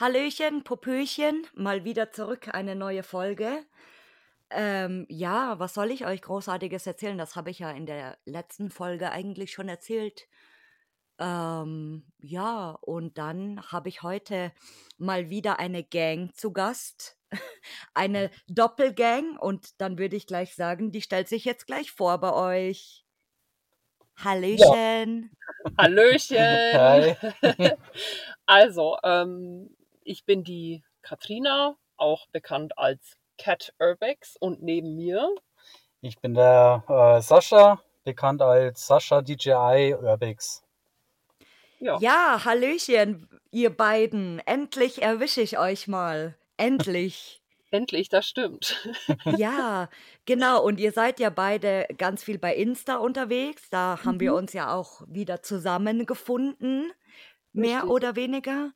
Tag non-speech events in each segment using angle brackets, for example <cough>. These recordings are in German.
Hallöchen, Popöchen, mal wieder zurück, eine neue Folge. Ähm, ja, was soll ich euch Großartiges erzählen? Das habe ich ja in der letzten Folge eigentlich schon erzählt. Ähm, ja, und dann habe ich heute mal wieder eine Gang zu Gast. <laughs> eine Doppelgang. Und dann würde ich gleich sagen, die stellt sich jetzt gleich vor bei euch. Hallöchen. <laughs> Hallöchen. Hi. <laughs> Also, ähm, ich bin die Katrina, auch bekannt als Cat Urbex und neben mir Ich bin der äh, Sascha, bekannt als Sascha DJI Urbex. ja, Ja, Hallöchen, ihr beiden. Endlich erwische ich euch mal. Endlich. <laughs> endlich, das stimmt. <laughs> Ja, genau. Und ihr seid ja beide ganz viel bei Insta unterwegs. Da haben wir Mhm. uns ja auch wieder zusammengefunden, mehr Richtig. oder weniger.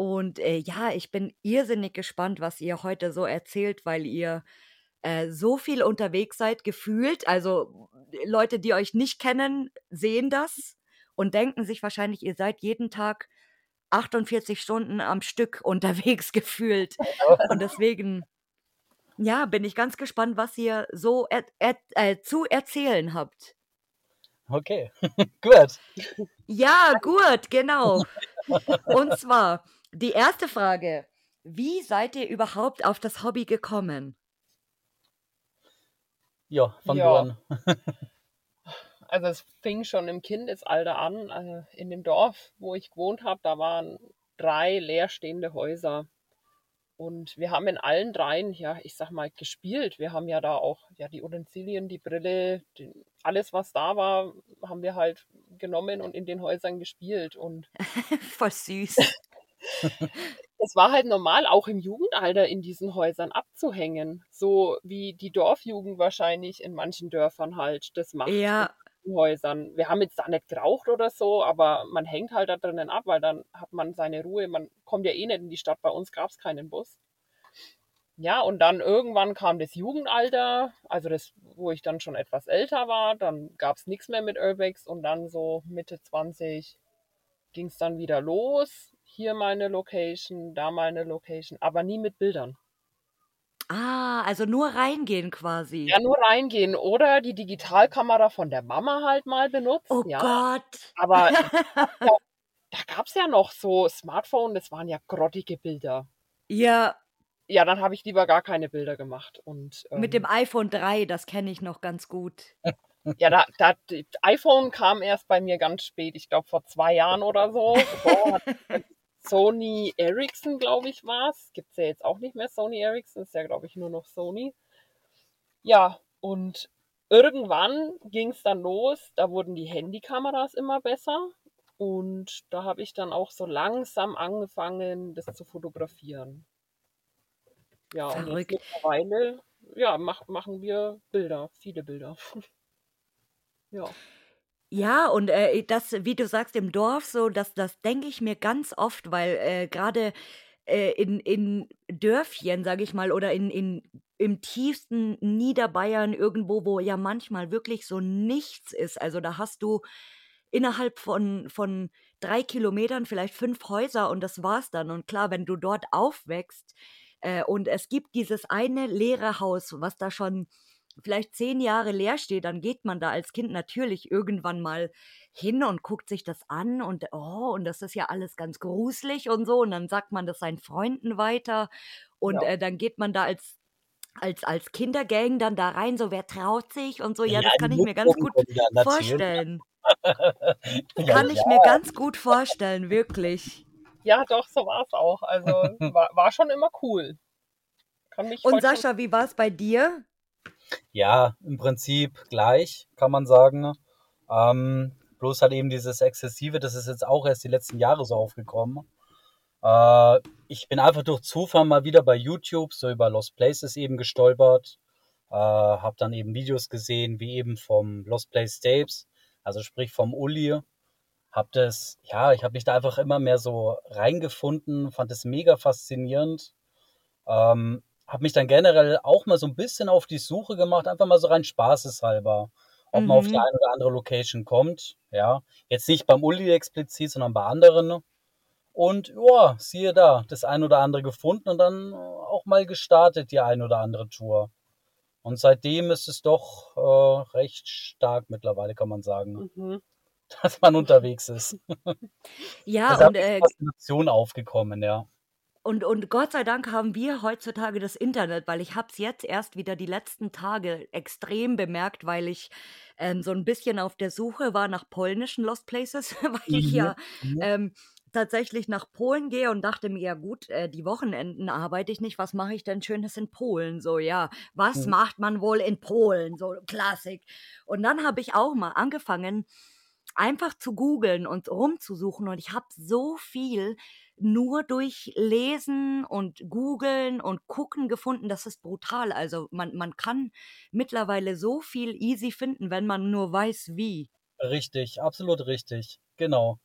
Und äh, ja, ich bin irrsinnig gespannt, was ihr heute so erzählt, weil ihr äh, so viel unterwegs seid, gefühlt. Also Leute, die euch nicht kennen, sehen das und denken sich wahrscheinlich, ihr seid jeden Tag 48 Stunden am Stück <laughs> unterwegs gefühlt. Und <laughs> deswegen, ja, bin ich ganz gespannt, was ihr so er er äh, zu erzählen habt. Okay, <laughs> gut. Ja, gut, genau. Und zwar die erste Frage. Wie seid ihr überhaupt auf das Hobby gekommen? Ja, fang du Ja, an. <laughs> also es fing schon im Kindesalter an. Also in dem Dorf, wo ich gewohnt habe, da waren drei leerstehende Häuser. Und wir haben in allen dreien, ja, ich sag mal, gespielt. Wir haben ja da auch, ja, die Utensilien, die Brille, die, alles, was da war, haben wir halt genommen und in den Häusern gespielt. Und <laughs> Voll süß. <laughs> es war halt normal, auch im Jugendalter in diesen Häusern abzuhängen. So wie die Dorfjugend wahrscheinlich in manchen Dörfern halt das macht in Ja, Häusern. Wir haben jetzt da nicht geraucht oder so, aber man hängt halt da drinnen ab, weil dann hat man seine Ruhe. Man kommt ja eh nicht in die Stadt. Bei uns gab es keinen Bus. Ja, und dann irgendwann kam das Jugendalter, also das, wo ich dann schon etwas älter war. Dann gab es nichts mehr mit Urbex und dann so Mitte 20 ging es dann wieder los. Hier mal eine Location, da mal eine Location, aber nie mit Bildern. ah, also nur reingehen Ja, quasi. nur reingehen oder die Digitalkamera von der Mama halt mal benutzt, Oh ja. Gott. Aber <laughs> da, da gab es ja noch so Smartphone, das waren ja grottige Bilder. Ja, Ja, dann habe ich lieber gar keine Bilder gemacht. Und mit dem ähm, iPhone 3, das kenne ich noch ganz gut. ja, da, da, iPhone kam erst bei mir ganz spät, ich glaube vor zwei Jahren oder so. Davor <laughs> hat Sony Ericsson, glaube ich, war es. Gibt es ja jetzt auch nicht mehr Sony Ericsson, ist ja, glaube ich, nur noch Sony. Ja, und irgendwann ging es dann los, da wurden die Handykameras immer besser. Und da habe ich dann auch so langsam angefangen, das zu fotografieren. Ja, und Verrückt. mittlerweile, ja, mach, machen wir Bilder, viele Bilder. <laughs> Ja. Ja, und äh, das, wie du sagst, im Dorf so, das, das denke ich mir ganz oft, weil äh, gerade äh, in, in Dörfchen, sage ich mal, oder in, in, im tiefsten Niederbayern irgendwo, wo ja manchmal wirklich so nichts ist. Also da hast du innerhalb von, von drei Kilometern vielleicht fünf Häuser und das war's dann. Und klar, wenn du dort aufwächst äh, und es gibt dieses eine leere Haus, was da schon vielleicht zehn Jahre leer steht, dann geht man da als Kind natürlich irgendwann mal hin und guckt sich das an und oh, und das ist ja alles ganz gruselig und so. Und dann sagt man das seinen Freunden weiter und Ja. äh, dann geht man da als als, als Kindergang dann da rein, so wer traut sich und so. Ja, Ja, das kann ich mir ganz gut vorstellen. <laughs> Kann ich mir ganz gut vorstellen, wirklich. Ja, doch, so war es auch. Also <laughs> war, war schon immer cool. Und. Sascha, wie war es bei dir? Ja, im Prinzip gleich, kann man sagen. Ähm, bloß halt eben dieses Exzessive, das ist jetzt auch erst die letzten Jahre so aufgekommen. Äh, ich bin einfach durch Zufall mal wieder bei YouTube so über Lost Places eben gestolpert. Äh, habe dann eben Videos gesehen, wie eben vom Lost Place Tapes, also sprich vom Uli. Hab das, ja, ich habe mich da einfach immer mehr so reingefunden, fand es mega faszinierend. Ähm, habe mich dann generell auch mal so ein bisschen auf die Suche gemacht, einfach mal so rein spaßeshalber, ob man auf die Mhm. eine oder andere Location kommt. Ja, jetzt nicht beim Uli explizit, sondern bei anderen. Und ja, siehe da, das ein oder andere gefunden und dann auch mal gestartet, die ein oder andere Tour. Und seitdem ist es doch äh, recht stark mittlerweile, kann man sagen, Mhm. dass man unterwegs ist. <laughs> Ja, und, äh, Faszination aufgekommen, ja. Und, und Gott sei Dank haben wir heutzutage das Internet, weil ich habe es jetzt erst wieder die letzten Tage extrem bemerkt, weil ich ähm, so ein bisschen auf der Suche war nach polnischen Lost Places, <laughs> weil ich Mhm. ja ähm, tatsächlich nach Polen gehe und dachte mir, ja gut, äh, die Wochenenden arbeite ich nicht, was mache ich denn Schönes in Polen? So, ja, was Mhm. macht man wohl in Polen? So, Klassik. Und dann habe ich auch mal angefangen, einfach zu googeln und rumzusuchen und ich habe so viel nur durch Lesen und Googeln und Gucken gefunden, das ist brutal. Also man, man kann mittlerweile so viel easy finden, wenn man nur weiß, wie. Richtig, absolut richtig. Genau.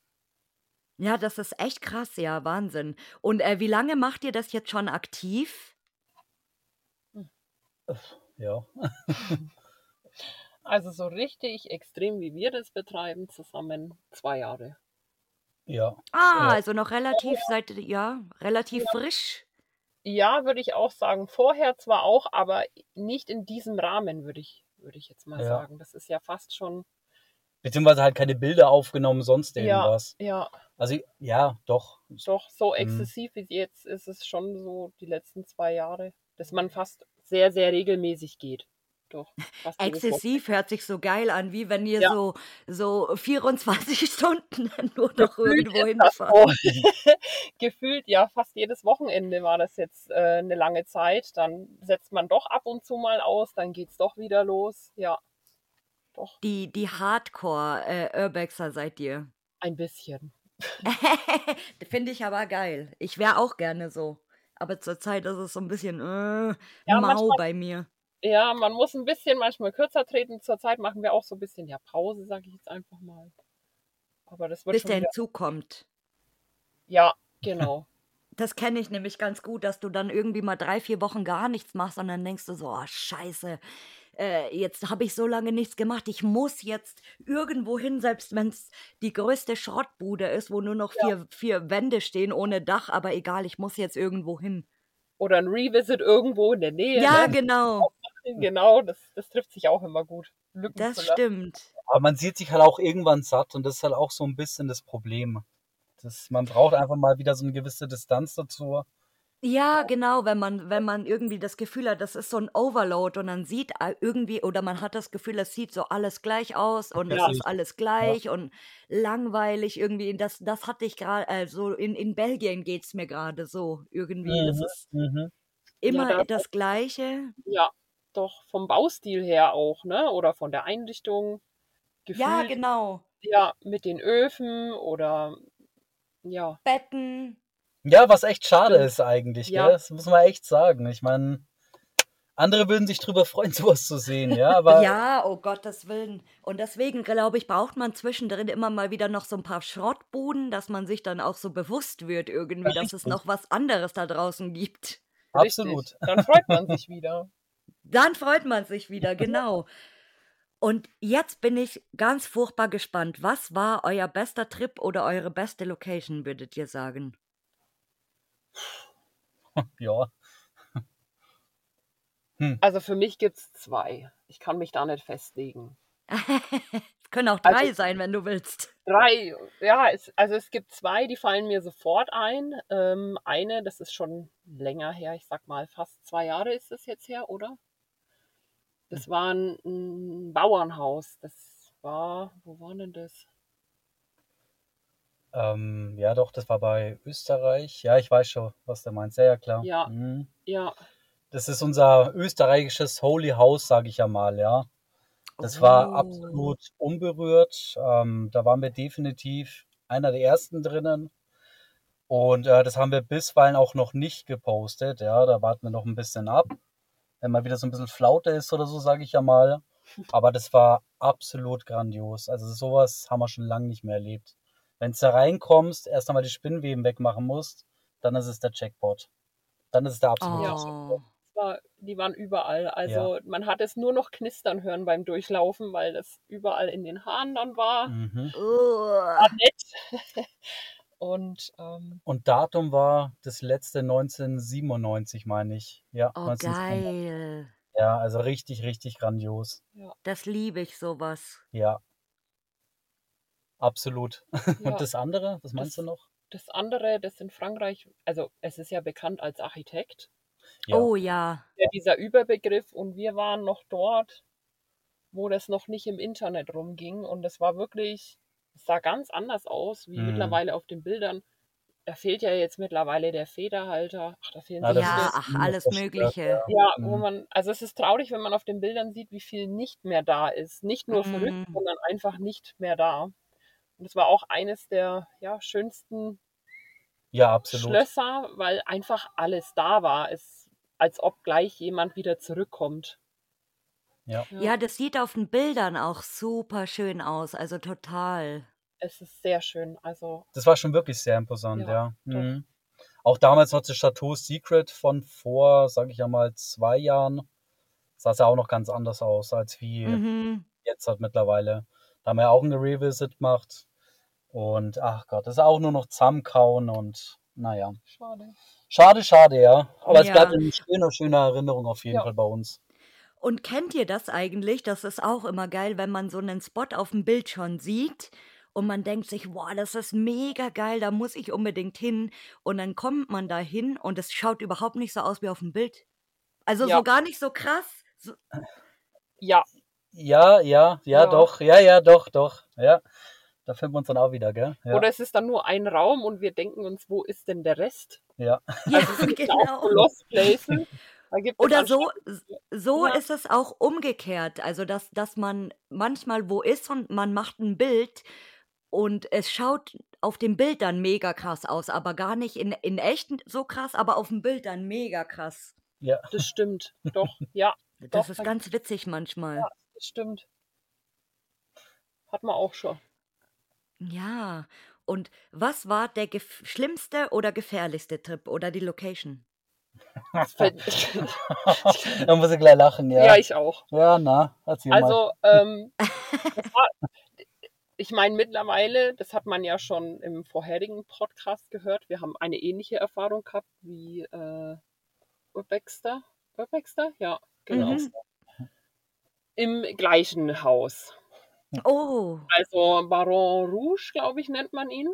Ja, das ist echt krass, ja, Wahnsinn. Und äh, wie lange macht ihr das jetzt schon aktiv? Ja. <laughs> Also so richtig extrem, wie wir das betreiben, zusammen zwei Jahre. Ja. Ah, Ja. also noch relativ, ihr, ja, relativ frisch. Ja, würde ich auch sagen. Vorher zwar auch, aber nicht in diesem Rahmen, würde ich, würde ich jetzt mal Ja. sagen. Das ist ja fast schon. Beziehungsweise halt keine Bilder aufgenommen, sonst Ja, irgendwas. ja, Also ja, doch. doch so Mhm. exzessiv wie jetzt ist es schon so die letzten zwei Jahre, dass man fast sehr, sehr regelmäßig geht. Doch. Exzessiv hört sich so geil an, wie wenn ihr Ja. so, so 24 <laughs> Stunden nur noch Gefühlt irgendwo hinfahrt. <laughs> <laughs> Gefühlt, ja, fast jedes Wochenende war das jetzt äh, eine lange Zeit. Dann setzt man doch ab und zu mal aus, dann geht's doch wieder los. Ja, doch, Die, die Hardcore-Urbexer seid ihr. ein bisschen. Finde ich aber geil. Ich wäre auch gerne so. Aber zurzeit ist es so ein bisschen äh, Ja, mau bei mir. Ja, man muss ein bisschen manchmal kürzer treten. Zurzeit machen wir auch so ein bisschen ja Pause, sage ich jetzt einfach mal. Aber das wird Bis schon der wieder. hinzukommt. Ja, genau. <laughs> Das kenne ich nämlich ganz gut, dass du dann irgendwie mal drei, vier Wochen gar nichts machst und dann denkst du so, oh scheiße, äh, jetzt habe ich so lange nichts gemacht, ich muss jetzt irgendwo hin, selbst wenn es die größte Schrottbude ist, wo nur noch vier, vier Wände stehen ohne Dach, aber egal, ich muss jetzt irgendwo hin. Oder ein Revisit irgendwo in der Nähe. Ja, ne? genau, <laughs> genau. Das, das trifft sich auch immer gut. Lücken das stimmt. Aber man sieht sich halt auch irgendwann satt und das ist halt auch so ein bisschen das Problem. Das, man braucht einfach mal wieder so eine gewisse Distanz dazu. Ja, genau, wenn man, wenn man irgendwie das Gefühl hat, das ist so ein Overload und dann sieht a- irgendwie, oder man hat das Gefühl, es sieht so alles gleich aus und es Ja. ist alles gleich und langweilig irgendwie. Das, das hatte ich gerade, also in, in Belgien geht es mir gerade so irgendwie. Das Mhm, ist mhm. immer da- das Gleiche. Ja, doch vom Baustil her auch, ne? Oder von der Einrichtung. Ja, Gefühlt, genau. ja, mit den Öfen oder ja. Betten. Ja, was echt schade ist eigentlich, Ja. gell? Das muss man echt sagen. Ich meine, andere würden sich drüber <laughs> freuen, sowas zu sehen, ja, aber Ja, oh Gottes Willen. Und deswegen, glaube ich, braucht man zwischendrin immer mal wieder noch so ein paar Schrottbuden, dass man sich dann auch so bewusst wird irgendwie, dass es noch was anderes da draußen gibt. absolut. Richtig. Dann freut man sich wieder. Dann freut man sich wieder, <laughs> genau. Und jetzt bin ich ganz furchtbar gespannt. Was war euer bester Trip oder eure beste Location, würdet ihr sagen? <laughs> Ja. <laughs> Also für mich gibt es zwei. Ich kann mich da nicht festlegen. es können auch Also- drei sein, wenn du willst. Drei, ja, es, also es gibt zwei, die fallen mir sofort ein. Ähm, eine, das ist schon länger her, ich sag mal fast zwei Jahre ist es jetzt her, oder? Das war ein, ein Bauernhaus. Das war, wo war denn das? Ähm, ja, doch, das war bei Österreich. Ja, ich weiß schon, was du meinst. Ja, ja, klar. Ja. Mhm. Ja, Das ist unser österreichisches Holy House, sage ich ja mal, ja. Das war Oh. absolut unberührt. Ähm, da waren wir definitiv einer der ersten drinnen. Und äh, das haben wir bisweilen auch noch nicht gepostet. Ja, da warten wir noch ein bisschen ab. Wenn mal wieder so ein bisschen Flaute ist oder so, sage ich ja mal. <laughs> Aber das war absolut grandios. Also sowas haben wir schon lange nicht mehr erlebt. Wenn du da reinkommst, erst einmal die Spinnweben wegmachen musst, dann ist es der Jackpot. Dann ist es der absolute Ja. Jackpot. es war, die waren überall. Also man hat es nur noch knistern hören beim Durchlaufen, weil das überall in den Haaren dann war. Mhm. Oh. War nett. <laughs> Und ähm, Und Datum war das letzte 1997, meine ich. Ja, Oh, 1997. geil. Ja, also richtig, richtig grandios. Das liebe ich sowas. Ja. Absolut. <laughs> ja, Und das andere, was meinst Das- du noch? das andere, das in Frankreich, also es ist ja bekannt als Architekt, Ja. Oh ja. ja, dieser Überbegriff und wir waren noch dort, wo das noch nicht im Internet rumging und es war wirklich, es sah ganz anders aus wie Mhm. mittlerweile auf den Bildern. Da fehlt ja jetzt mittlerweile der Federhalter. Ach, da fehlen Ja, Ja, ach, alles Mögliche. Ja, wo Mhm. man, also es ist traurig, wenn man auf den Bildern sieht, wie viel nicht mehr da ist. Nicht nur verrückt, Mhm. sondern einfach nicht mehr da. Und es war auch eines der ja, schönsten Ja, absolut. Schlösser, weil einfach alles da war. Es, als ob gleich jemand wieder zurückkommt. Ja. Ja, das sieht auf den Bildern auch super schön aus. Also total. Es ist sehr schön. Also, Das war schon wirklich sehr imposant, Ja, ja. Mhm. Auch damals noch das Chateau Secret von vor, sage ich ja mal, zwei Jahren. Sah es ja auch noch ganz anders aus, als wie Mhm. jetzt halt mittlerweile. Da haben wir auch eine Revisit gemacht. Und ach Gott, das ist auch nur noch zusammenkauen und naja. schade. Schade, schade, ja. Aber es Ja. bleibt eine schöne, schöne Erinnerung auf jeden Ja. Fall bei uns. Und kennt ihr das eigentlich? Das ist auch immer geil, wenn man so einen Spot auf dem Bild schon sieht und man denkt sich, boah, das ist mega geil, da muss ich unbedingt hin. Und dann kommt man da hin und es schaut überhaupt nicht so aus wie auf dem Bild. Also Ja. so gar nicht so krass. So, Ja, Ja, ja, ja, Ja. doch, ja, ja, doch, doch, ja. Da finden wir uns dann auch wieder, gell? Ja, oder es ist dann nur ein Raum und wir denken uns, wo ist denn der Rest? ja. ja, Also es gibt auch genau. so Lost Places. Oder so, so Ja. ist es auch umgekehrt. Also, dass, dass man manchmal wo ist und man macht ein Bild und es schaut auf dem Bild dann mega krass aus, aber gar nicht in, in echt so krass, aber auf dem Bild dann mega krass. ja. Das stimmt. Doch, ja, <laughs> Das Doch, ist ganz witzig manchmal. Ja. das stimmt. Hat man auch schon. Ja. Und was war der gef schlimmste oder gefährlichste Trip oder die Location? <laughs> Da muss ich gleich lachen, ja. ja. ich auch. Ja, na, erzähl mal. Also, ähm, war, ich meine, mittlerweile, das hat man ja schon im vorherigen Podcast gehört, wir haben eine ähnliche Erfahrung gehabt wie äh, Urbexter. Urbexter? Ja, genau. Mhm. Im gleichen Haus. Oh. Also Baron Rouge, glaube ich, nennt man ihn.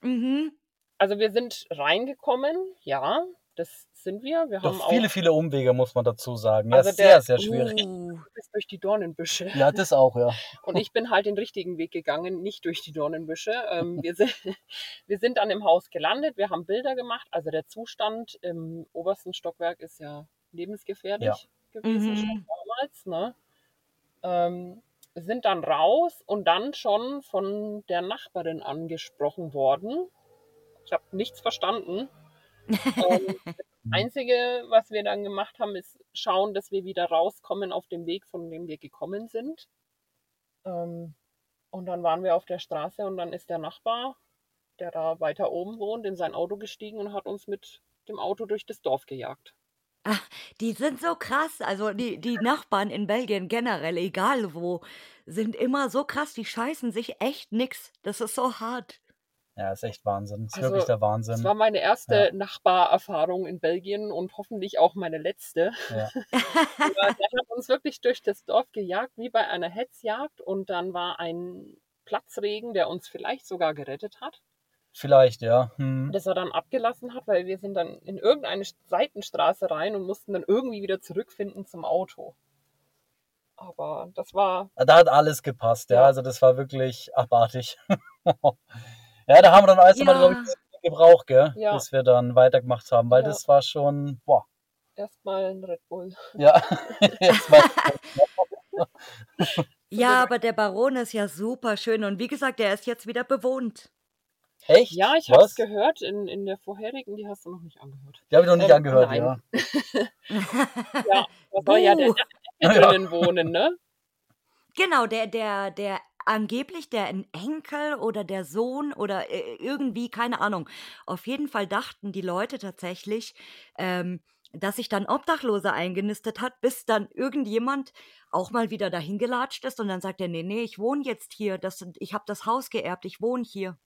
Mhm. Also wir sind reingekommen, ja, das sind wir. Wir haben Doch viele, auch viele Umwege, muss man dazu sagen. Ja, Also sehr, der- sehr schwierig. Uh. bis durch die Dornenbüsche. Ja, das auch, ja. <laughs> Und ich bin halt den richtigen Weg gegangen, nicht durch die Dornenbüsche. Ähm, wir, sind, <laughs> wir sind dann im Haus gelandet, wir haben Bilder gemacht. Also der Zustand im obersten Stockwerk ist ja lebensgefährlich Ja. gewesen schon Mhm. damals. Ne? Ähm, wir sind dann raus und dann schon von der Nachbarin angesprochen worden. Ich habe nichts verstanden. <laughs> Ähm, Einzige, was wir dann gemacht haben, ist schauen, dass wir wieder rauskommen auf dem Weg, von dem wir gekommen sind. Ähm, und dann waren wir auf der Straße und dann ist der Nachbar, der da weiter oben wohnt, in sein Auto gestiegen und hat uns mit dem Auto durch das Dorf gejagt. Die sind so krass. Also die, die Nachbarn in Belgien generell, egal wo, sind immer so krass. Die scheißen sich echt nix. Das ist so hart. Ja, ist echt Wahnsinn. Ist Also, wirklich der Das Wahnsinn. war meine erste Ja. Nachbarerfahrung in Belgien und hoffentlich auch meine letzte. <laughs> Ja. Der hat uns wirklich durch das Dorf gejagt, wie bei einer Hetzjagd. Und dann war ein Platzregen, der uns vielleicht sogar gerettet hat, Vielleicht, ja. Hm. das er dann abgelassen hat, weil wir sind dann in irgendeine Seitenstraße rein und mussten dann irgendwie wieder zurückfinden zum Auto. Aber das war, Da hat alles gepasst, ja. Ja. Also das war wirklich abartig. <laughs> ja, da haben wir dann alles Ja. mal, glaube ich, gebraucht, gell? Ja. Bis wir dann weitergemacht haben, weil Ja. das war schon, boah, erstmal ein Red Bull. ja. <laughs> <laughs> Ja, aber der Baron ist ja super schön. Und wie gesagt, der ist jetzt wieder bewohnt. echt? Ja, ich habe es gehört in, in der vorherigen, die hast du noch nicht angehört. Die habe ich noch nicht Ähm, angehört, nein. ja. <laughs> Ja, da soll ja der Buh. Ecke drinnen wohnen, ne? Genau, der, der, der angeblich der Enkel oder der Sohn oder äh, irgendwie, keine Ahnung. Auf jeden Fall dachten die Leute tatsächlich, ähm, dass sich dann Obdachloser eingenistet hat, bis dann irgendjemand auch mal wieder dahin gelatscht ist und dann sagt er, nee, nee, ich wohne jetzt hier, das, ich habe das Haus geerbt, ich wohne hier.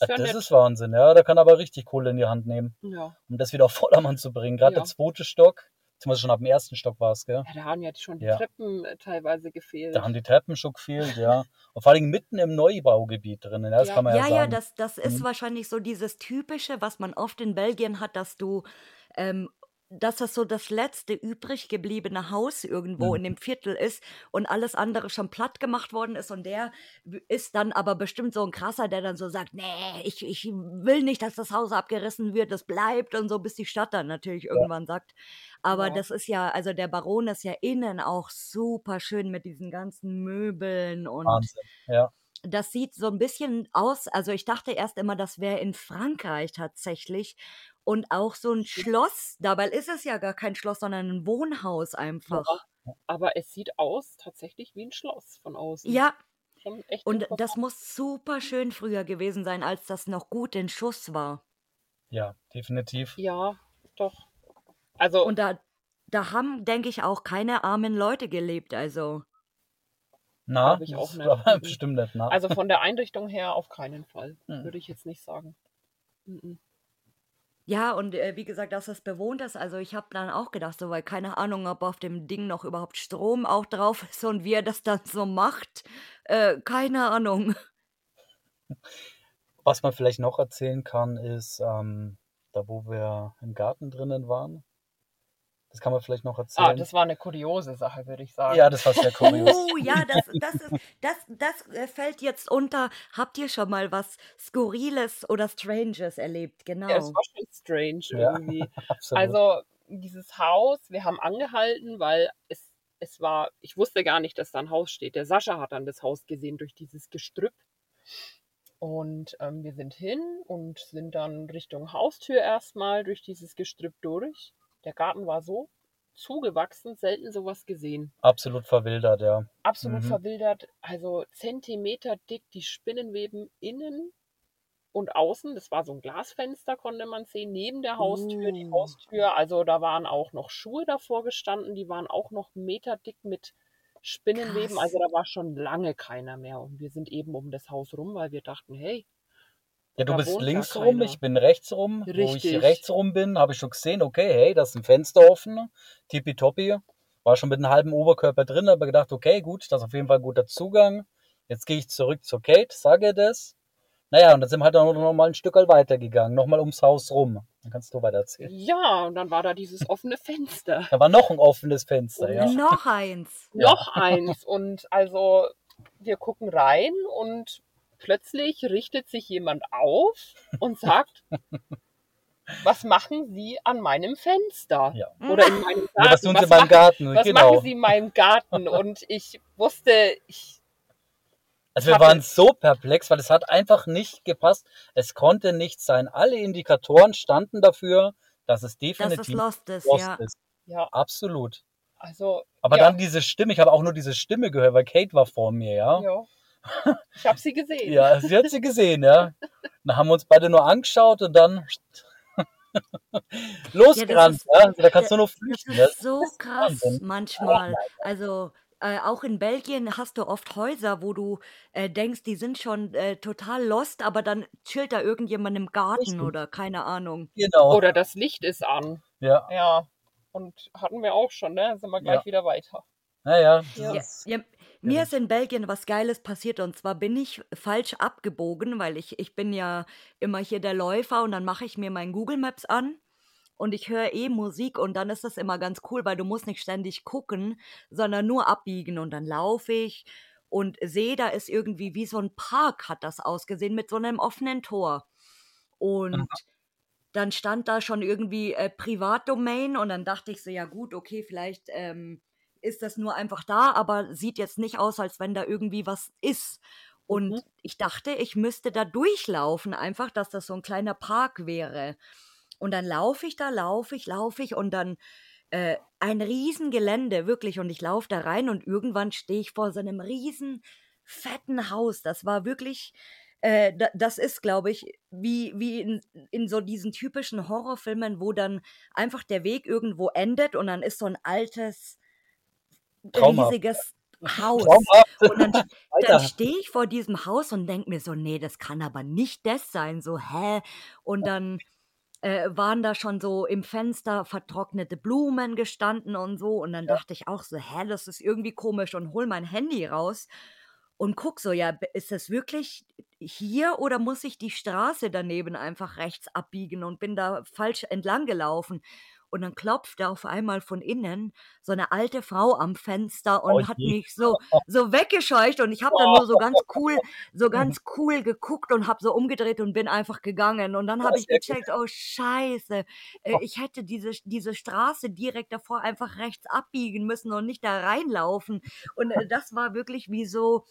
Das ja das ist Wahnsinn, ja. Da kann er aber richtig Kohle in die Hand nehmen, ja. um das wieder auf Vordermann zu bringen. Gerade Ja. der zweite Stock, beziehungsweise schon ab dem ersten Stock war es, gell? ja, da haben ja schon die Ja. Treppen äh, teilweise gefehlt. Da haben die Treppen schon gefehlt, ja. Und vor allem mitten im Neubaugebiet drinnen, ja, das Ja. kann man ja, Ja, sagen. ja, das, das ist Mhm. wahrscheinlich so dieses Typische, was man oft in Belgien hat, dass du, ähm, dass das so das letzte übrig gebliebene Haus irgendwo in Mhm. dem Viertel ist und alles andere schon platt gemacht worden ist und der ist dann aber bestimmt so ein krasser, der dann so sagt, nee, ich, ich will nicht, dass das Haus abgerissen wird, das bleibt und so, bis die Stadt dann natürlich irgendwann sagt. Aber Ja. das ist ja, also der Baron ist ja innen auch super schön mit diesen ganzen Möbeln und Wahnsinn, ja. das sieht so ein bisschen aus, also ich dachte erst immer, das wäre in Frankreich tatsächlich. Und auch so ein Schloss, dabei ist es ja gar kein Schloss, sondern ein Wohnhaus einfach. Aber es sieht aus tatsächlich wie ein Schloss von außen. Ja, und das muss super schön früher gewesen sein, als das noch gut in Schuss war. Ja, definitiv. Ja, doch. Also, Und da, da haben, denke ich, auch keine armen Leute gelebt. Also, Na, ich auch das nicht. war Mhm. bestimmt nicht, na. also von der Einrichtung her auf keinen Fall. Hm. Würde ich jetzt nicht sagen. Mhm. Ja, und äh, wie gesagt, dass es bewohnt ist. Also, ich habe dann auch gedacht, so, weil keine Ahnung, ob auf dem Ding noch überhaupt Strom auch drauf ist und wie er das dann so macht. Äh, keine Ahnung. Was man vielleicht noch erzählen kann, ist, ähm, da wo wir im Garten drinnen waren. Das kann man vielleicht noch Ah, erzählen. das war eine kuriose Sache, würde ich sagen. ja, das war sehr kurios. Oh ja, das, das, ist, das, das äh, fällt jetzt unter. Habt ihr schon mal was Skurriles oder Stranges erlebt? Genau. Ja, es war schon strange Ja. irgendwie. <laughs> Absolut. Also dieses Haus, wir haben angehalten, weil es, es war, ich wusste gar nicht, dass da ein Haus steht. Der Sascha hat dann das Haus gesehen durch dieses Gestrüpp. Und ähm, wir sind hin und sind dann Richtung Haustür erstmal durch dieses Gestrüpp durch. Der Garten war so zugewachsen, selten sowas gesehen. Absolut verwildert, ja. Absolut Mhm. verwildert, also Zentimeter dick, die Spinnenweben innen und außen. Das war so ein Glasfenster, konnte man sehen, neben der Haustür, die Uh. Haustür. Also da waren auch noch Schuhe davor gestanden, die waren auch noch meterdick mit Spinnenweben. Krass. Also da war schon lange keiner mehr. Und wir sind eben um das Haus rum, weil wir dachten, hey, Ja, du Da bist links rum, keiner. ich bin rechts rum. Wo ich Richtig. rechts rum bin, habe ich schon gesehen, okay, hey, da ist ein Fenster offen. Tippitoppi. War schon mit einem halben Oberkörper drin, aber gedacht, okay, gut, das ist auf jeden Fall ein guter Zugang. Jetzt gehe ich zurück zur Kate, sage das. Naja, und dann sind wir halt auch noch mal ein Stück weitergegangen, nochmal ums Haus rum. Dann kannst du weiter erzählen. ja, und dann war da dieses offene Fenster. Da war noch ein offenes Fenster, ja. Noch eins. Ja. noch eins. Und also wir gucken rein und plötzlich richtet sich jemand auf und sagt, <laughs> was machen Sie an meinem Fenster? Ja. Oder in meinem Garten? Ja, was tun sie was machen, Garten? was genau. machen Sie in meinem Garten? Und ich wusste, ich, Also wir waren so perplex, weil es hat einfach nicht gepasst. Es konnte nicht sein. Alle Indikatoren standen dafür, dass es Dass es definitiv lost ist, Lost ja. ist. ja, Absolut. also. Aber ja, dann diese Stimme, ich habe auch nur diese Stimme gehört, weil Kate war vor mir, ja. Ja. Ich habe sie gesehen. Ja, sie hat sie gesehen, ja. Dann haben wir uns beide nur angeschaut und dann <laughs> losgerannt, ist- ja. Also Da kannst du nur Das flüchten. Das ist so krass Wahnsinn. manchmal. Also äh, auch in Belgien hast du oft Häuser, wo du äh, denkst, die sind schon äh, total lost, aber dann chillt da irgendjemand im Garten Richtig. oder keine Ahnung. genau. Oder das Licht ist an. Ja, Ja. Und hatten wir auch schon, ne? Sind wir gleich Ja. wieder weiter. naja. Ja. Ja, ja, mir ist in Belgien was Geiles passiert und zwar bin ich falsch abgebogen, weil ich, ich bin ja immer hier der Läufer und dann mache ich mir mein Google Maps an und ich höre eh Musik und dann ist das immer ganz cool, weil du musst nicht ständig gucken, sondern nur abbiegen und dann laufe ich und sehe, da ist irgendwie wie so ein Park hat das ausgesehen mit so einem offenen Tor. Und dann stand da schon irgendwie äh, Privatdomain und dann dachte ich so, ja gut, okay, vielleicht ähm, ist das nur einfach da, aber sieht jetzt nicht aus, als wenn da irgendwie was ist. Und Mhm. ich dachte, ich müsste da durchlaufen, einfach, dass das so ein kleiner Park wäre. Und dann laufe ich da, laufe ich, laufe ich und dann äh, ein Riesengelände, wirklich. Und ich laufe da rein und irgendwann stehe ich vor so einem riesen fetten Haus. Das war wirklich, äh, da, das ist, glaube ich, wie, wie in, in so diesen typischen Horrorfilmen, wo dann einfach der Weg irgendwo endet und dann ist so ein altes, Traumhaft. riesiges <laughs> Haus. Traumhaft. Und dann, <laughs> dann stehe ich vor diesem Haus und denke mir so, nee, das kann aber nicht das sein. So, hä? Und dann äh, waren da schon so im Fenster vertrocknete Blumen gestanden und so. Und dann dachte ich auch so, hä, das ist irgendwie komisch und hol mein Handy raus und guck so, ja, ist das wirklich hier oder muss ich die Straße daneben einfach rechts abbiegen und bin da falsch entlang gelaufen? Und dann klopfte auf einmal von innen so eine alte Frau am Fenster und Oh hat mich so, so weggescheucht und ich habe dann nur so ganz cool, so <laughs> ganz cool geguckt und habe so umgedreht und bin einfach gegangen. Und dann habe ich gecheckt, oh Scheiße, äh, ich hätte diese, diese Straße direkt davor einfach rechts abbiegen müssen und nicht da reinlaufen. Und äh, das war wirklich wie so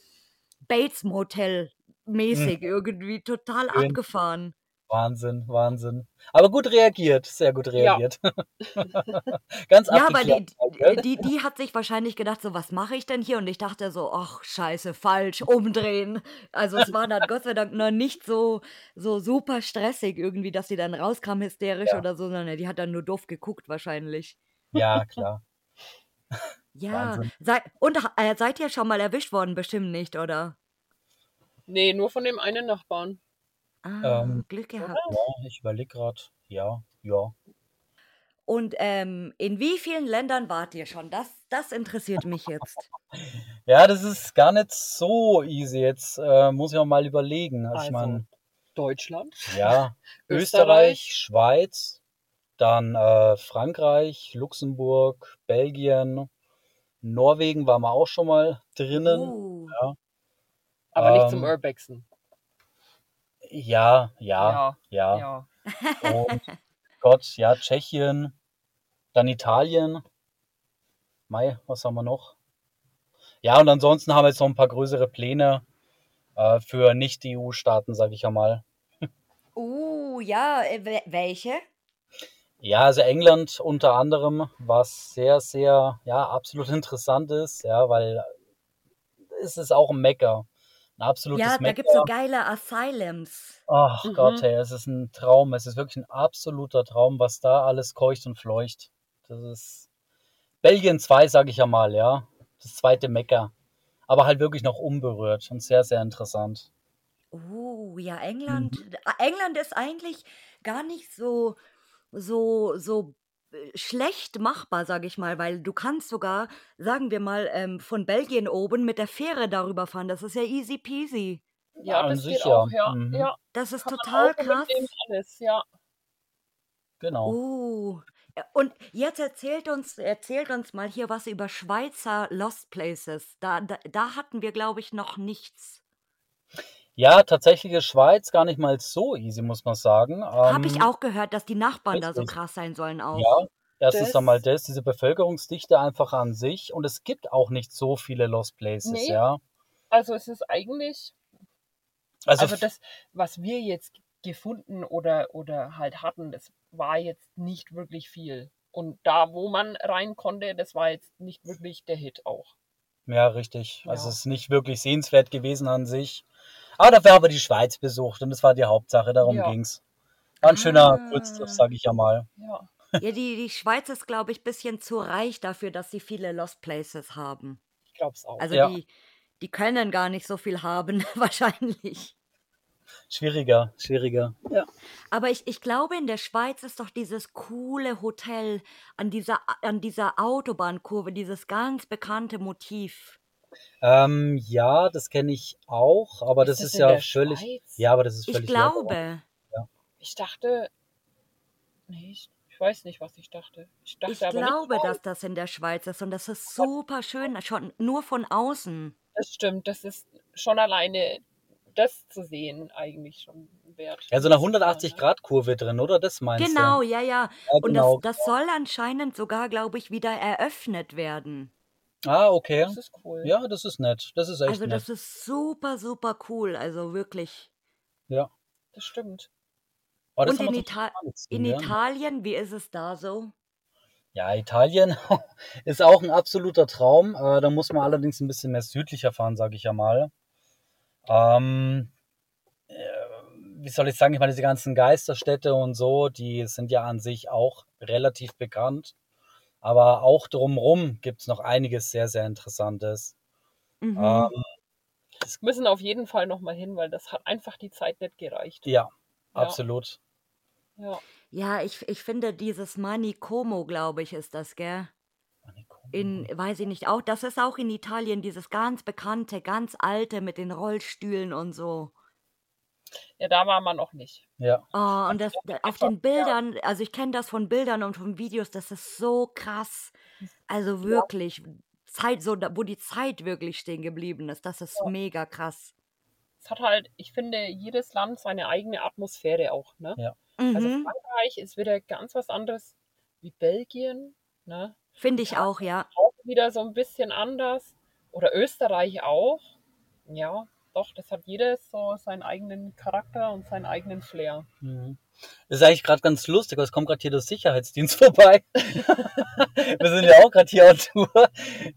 Bates Motel mäßig irgendwie total abgefahren. Wahnsinn, Wahnsinn. Aber gut reagiert, sehr gut Ja. reagiert. <laughs> Ganz Ja, weil abgeklärt. die, die, die hat sich wahrscheinlich gedacht, so, was mache ich denn hier? Und ich dachte so, ach, scheiße, falsch, umdrehen. Also es war dann Gott sei Dank noch nicht so, so super stressig irgendwie, dass sie dann rauskam hysterisch Ja. oder so, sondern die hat dann nur doof geguckt wahrscheinlich. Ja, klar. <laughs> Ja, sei, und äh, seid ihr schon mal erwischt worden? Bestimmt nicht, oder? Nee, nur von dem einen Nachbarn. Ah, Ähm, Glück gehabt. Ja, ich überlege gerade. Ja, ja. Und ähm, in wie vielen Ländern wart ihr schon? Das, das interessiert mich jetzt. <laughs> Ja, das ist gar nicht so easy. Jetzt äh, muss ich auch mal überlegen. Also, ich Also, meine, Deutschland, ja, <laughs> Österreich, Österreich. Schweiz, dann äh, Frankreich, Luxemburg, Belgien, Norwegen waren wir auch schon mal drinnen. Uh, aber nicht zum Ähm, Urbexen. Ja, ja, Ja, ja. ja. Und Gott, ja, Tschechien, dann Italien. Mai, was haben wir noch? Ja, und ansonsten haben wir jetzt noch ein paar größere Pläne äh, für Nicht-EU-Staaten, sage ich ja mal. uh ja, äh, wel- welche? Ja, also England unter anderem, was sehr, sehr, ja, absolut <laughs> interessant ist, ja, weil es ist auch ein Mecker. Ein absolutes Ja, da gibt es so geile Asylums. Ach Mhm. Gott, hey, es ist ein Traum. Es ist wirklich ein absoluter Traum, was da alles keucht und fleucht. Das ist Belgien 2, sage ich ja mal, ja. Das zweite Mecker. Aber halt wirklich noch unberührt und sehr, sehr interessant. Uh, ja, England. Mhm. äh, England ist eigentlich gar nicht so, so, so schlecht machbar, sage ich mal, weil du kannst sogar, sagen wir mal, ähm, von Belgien oben mit der Fähre darüber fahren. Das ist ja easy peasy. Ja, an das sich geht ja. auch, ja. Mhm. ja. Das ist Kann total krass. alles, ja. Genau. Uh, ja, und jetzt erzählt uns, erzählt uns mal hier was über Schweizer Lost Places. Da, da, da hatten wir, glaube ich, noch nichts. Ja, tatsächlich ist Schweiz gar nicht mal so easy, muss man sagen. Habe ich Ähm, auch gehört, dass die Nachbarn da so krass sein sollen auch. Ja, erstens Das- einmal das, diese Bevölkerungsdichte einfach an sich. Und es gibt auch nicht so viele Lost Places, Nee. ja. Also es ist eigentlich, Also, also das, was wir jetzt gefunden oder, oder halt hatten, das war jetzt nicht wirklich viel. Und da, wo man rein konnte, das war jetzt nicht wirklich der Hit auch. Ja, richtig. Also Ja. es ist nicht wirklich sehenswert gewesen an sich. Aber dafür haben wir die Schweiz besucht und das war die Hauptsache, darum Ja. ging's. War ein schöner Ah. Kurztrip, sag ich ja mal. Ja, Ja, die, die Schweiz ist, glaube ich, ein bisschen zu reich dafür, dass sie viele Lost Places haben. ich glaube es auch. Also Ja. die, die können gar nicht so viel haben, <laughs> wahrscheinlich. Schwieriger, schwieriger. Ja. Aber ich, ich glaube, in der Schweiz ist doch dieses coole Hotel an dieser, an dieser Autobahnkurve, dieses ganz bekannte Motiv. Ähm, ja, das kenne ich auch, aber Ist das das ist in ja der völlig. Schweiz? Ja, aber das ist Ich völlig locker. glaube. Ich dachte, nee, ich, ich weiß nicht, was ich dachte. Ich dachte Ich aber glaube, nicht, dass das in der Schweiz ist und das ist super schön, schon nur von außen. das stimmt. Das ist schon alleine das zu sehen eigentlich schon wert. Ja, so eine muss ich sagen, ne? 180-Grad-Kurve drin, oder? Das meinst Genau, du? ja, ja. Ja, Und genau. das, das soll anscheinend sogar, glaube ich, wieder eröffnet werden. Ah, okay. Das ist cool. Ja, das ist nett. Das ist echt Also nett. das ist super, super cool. Also wirklich. Ja. Das stimmt. Aber das Und in, total Ita gesehen, in ja. Italien, wie ist es da so? Ja, Italien <laughs> ist auch ein absoluter Traum. Äh, da muss man allerdings ein bisschen mehr südlicher fahren, sage ich ja mal. Ähm, äh, wie soll ich sagen, ich meine, diese ganzen Geisterstädte und so, die sind ja an sich auch relativ bekannt. Aber auch drumrum gibt es noch einiges sehr, sehr Interessantes. Mhm. Ähm, Müssen auf jeden Fall nochmal hin, weil das hat einfach die Zeit nicht gereicht. ja, Ja. absolut. Ja. Ja, ich, ich finde dieses Mani Como, glaube ich, ist das, gell? In, weiß ich nicht, auch, das ist auch in Italien dieses ganz bekannte, ganz alte mit den Rollstühlen und so. Ja, da war man noch nicht. Ja, Oh, und das da- auf den Bildern, also ich kenne das von Bildern und von Videos, das ist so krass. Also wirklich, Zeit, so, da- wo die Zeit wirklich stehen geblieben ist, das ist mega krass. Es hat halt, ich finde, jedes Land seine eigene Atmosphäre auch, ne? Ja. Also Mhm, Frankreich ist wieder ganz was anderes wie Belgien, ne? Finde ich auch, ja. Auch wieder so ein bisschen anders. Oder Österreich auch. Ja, doch, das hat jedes so seinen eigenen Charakter und seinen eigenen Flair. Mhm. Das ist eigentlich gerade ganz lustig, weil es kommt gerade hier der Sicherheitsdienst <laughs> vorbei. <laughs> wir sind ja auch gerade hier auf Tour.